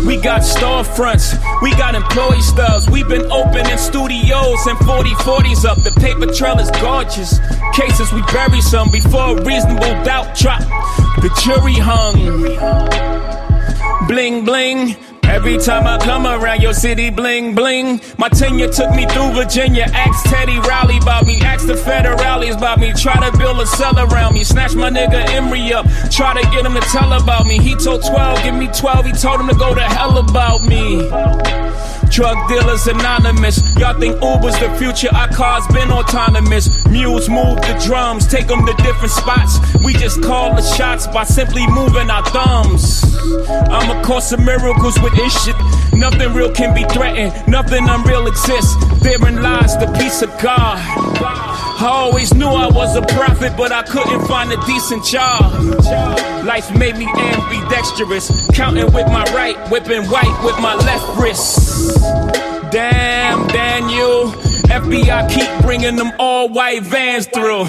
We got storefronts, we got employee stubs. We've been opening studios and 40 40s up. The paper trail is gorgeous. Cases we bury some before a reasonable doubt drop. The jury hung. Bling bling. Every time I come around your city, bling bling. My tenure took me through Virginia. Ask Teddy Riley about me. Ask the federales about me. Try to build a cell around me. Snatch my nigga Emory up. Try to get him to tell about me. He told 12, give me 12. He told him to go to hell about me. Drug dealers anonymous. Y'all think Uber's the future? Our cars been autonomous. Mules move the drums, take them to different spots. We just call the shots by simply moving our thumbs. I'm a course of miracles with this shit. Nothing real can be threatened, nothing unreal exists. Therein lies the peace of God. I always knew I was a prophet, but I couldn't find a decent job. Life made me ambidextrous, counting with my right, whipping white with my left wrist. Damn, Daniel. FBI keep bringing them all white vans through.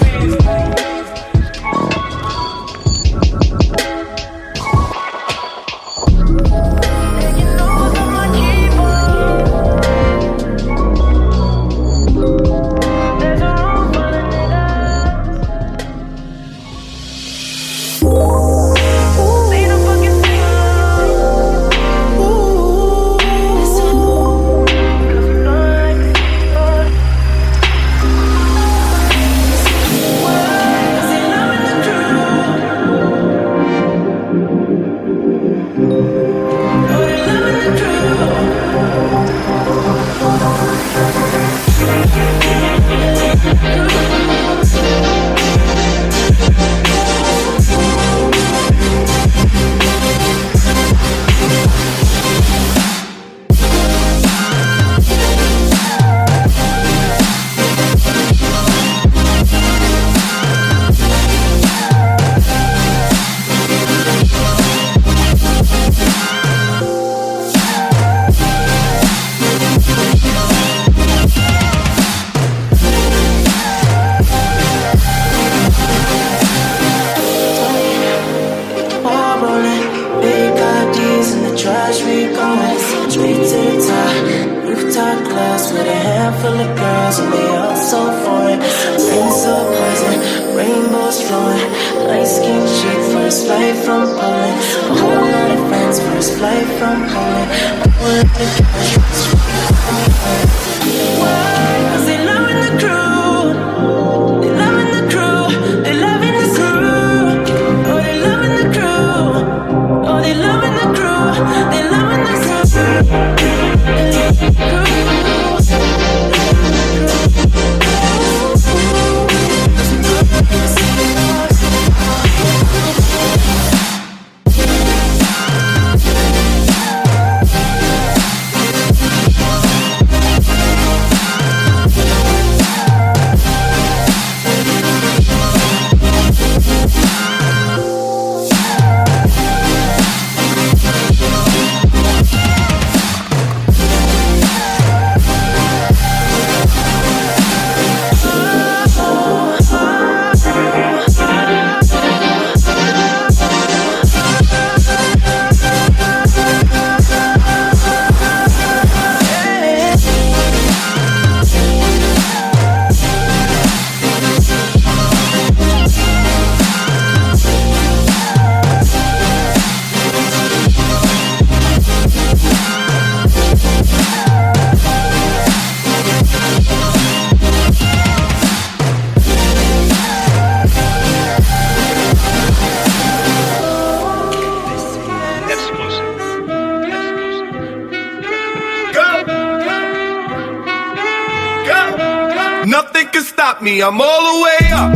I'm all the way up.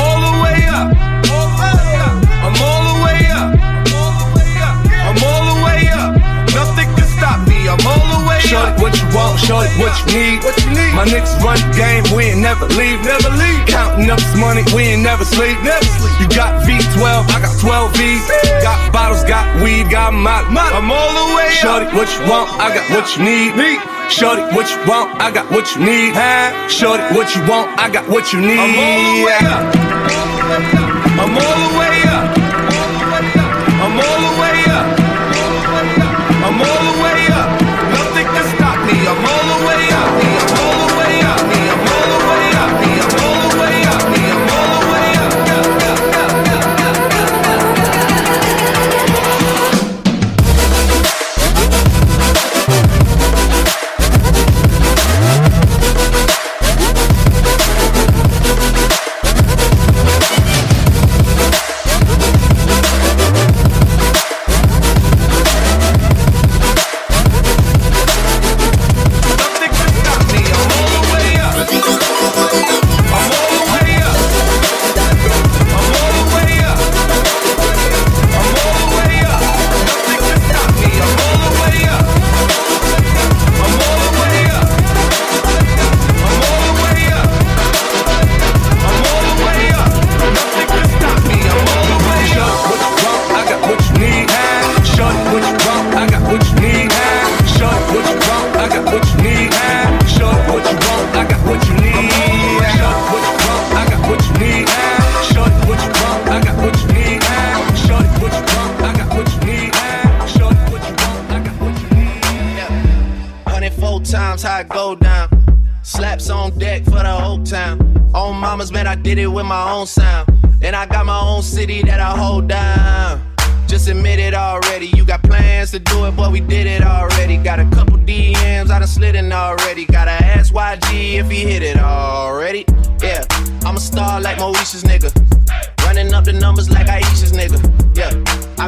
All the way up. I'm all the way up. I'm all the way up. Nothing can stop me. I'm all the way up. Shorty, what you want, shorty, what you need. What you need? My niggas run the game, we ain't never leave. Never leave. Counting up this money, we ain't never sleep. Never sleep. You got V12, I got 12 V's. Got bottles, got weed, got molly. I'm all the way up. Shorty, what you want, I got what you need. Shorty, what you want, I got what you need. Shorty, what you want, I got what you need. I'm all the way up. I'm all the way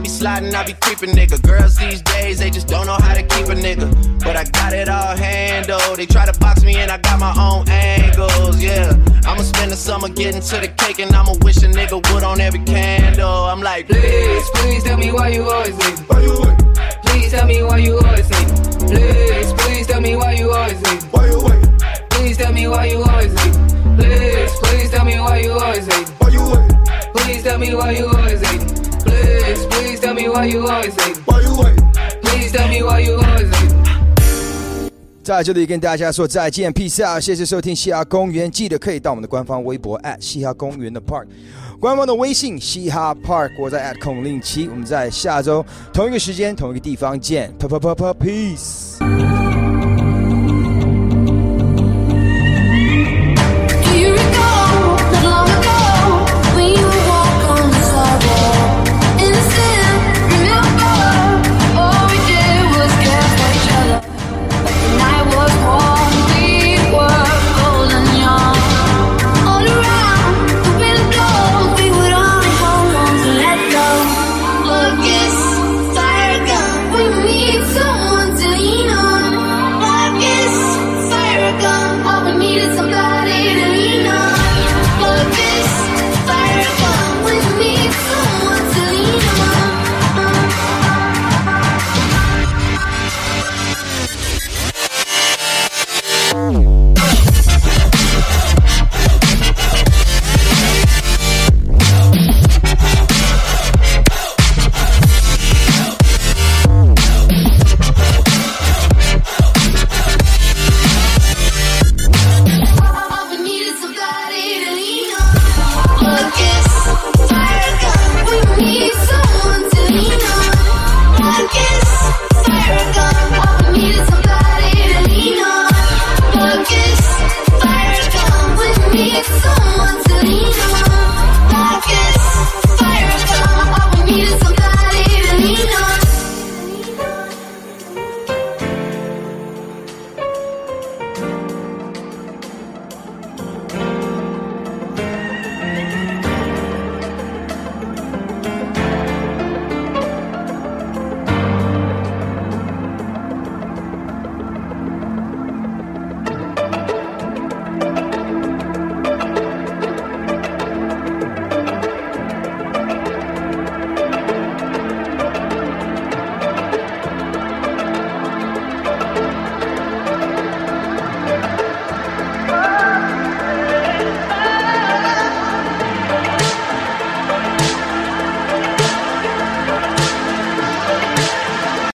I be sliding, I be creeping, nigga. Girls these days, they just don't know how to keep a nigga. But I got it all handled. They try to box me in, I got my own angles. Yeah, I'ma spend the summer getting to the cake, and I'ma wish a nigga would on every candle. I'm like, Please, please tell me why you always leave. Why you wait? Please tell me why you always leave. Please, please tell me why you always leave. Why you wait? Please tell me why you always leave. Please, please tell me why you always leave. Why you wait? Please tell me why you always leave. Please, please tell me why you always leave. Why you wait? Please tell me why you always leave. 在这里跟大家说再见，peace out，谢谢收听嘻哈公园，记得可以到我们的官方微博嘻哈公园的 park，官方的微信嘻哈 park，我在 at 孔令奇，我们在下周同一个时间同一个地方见，啪啪啪啪，peace。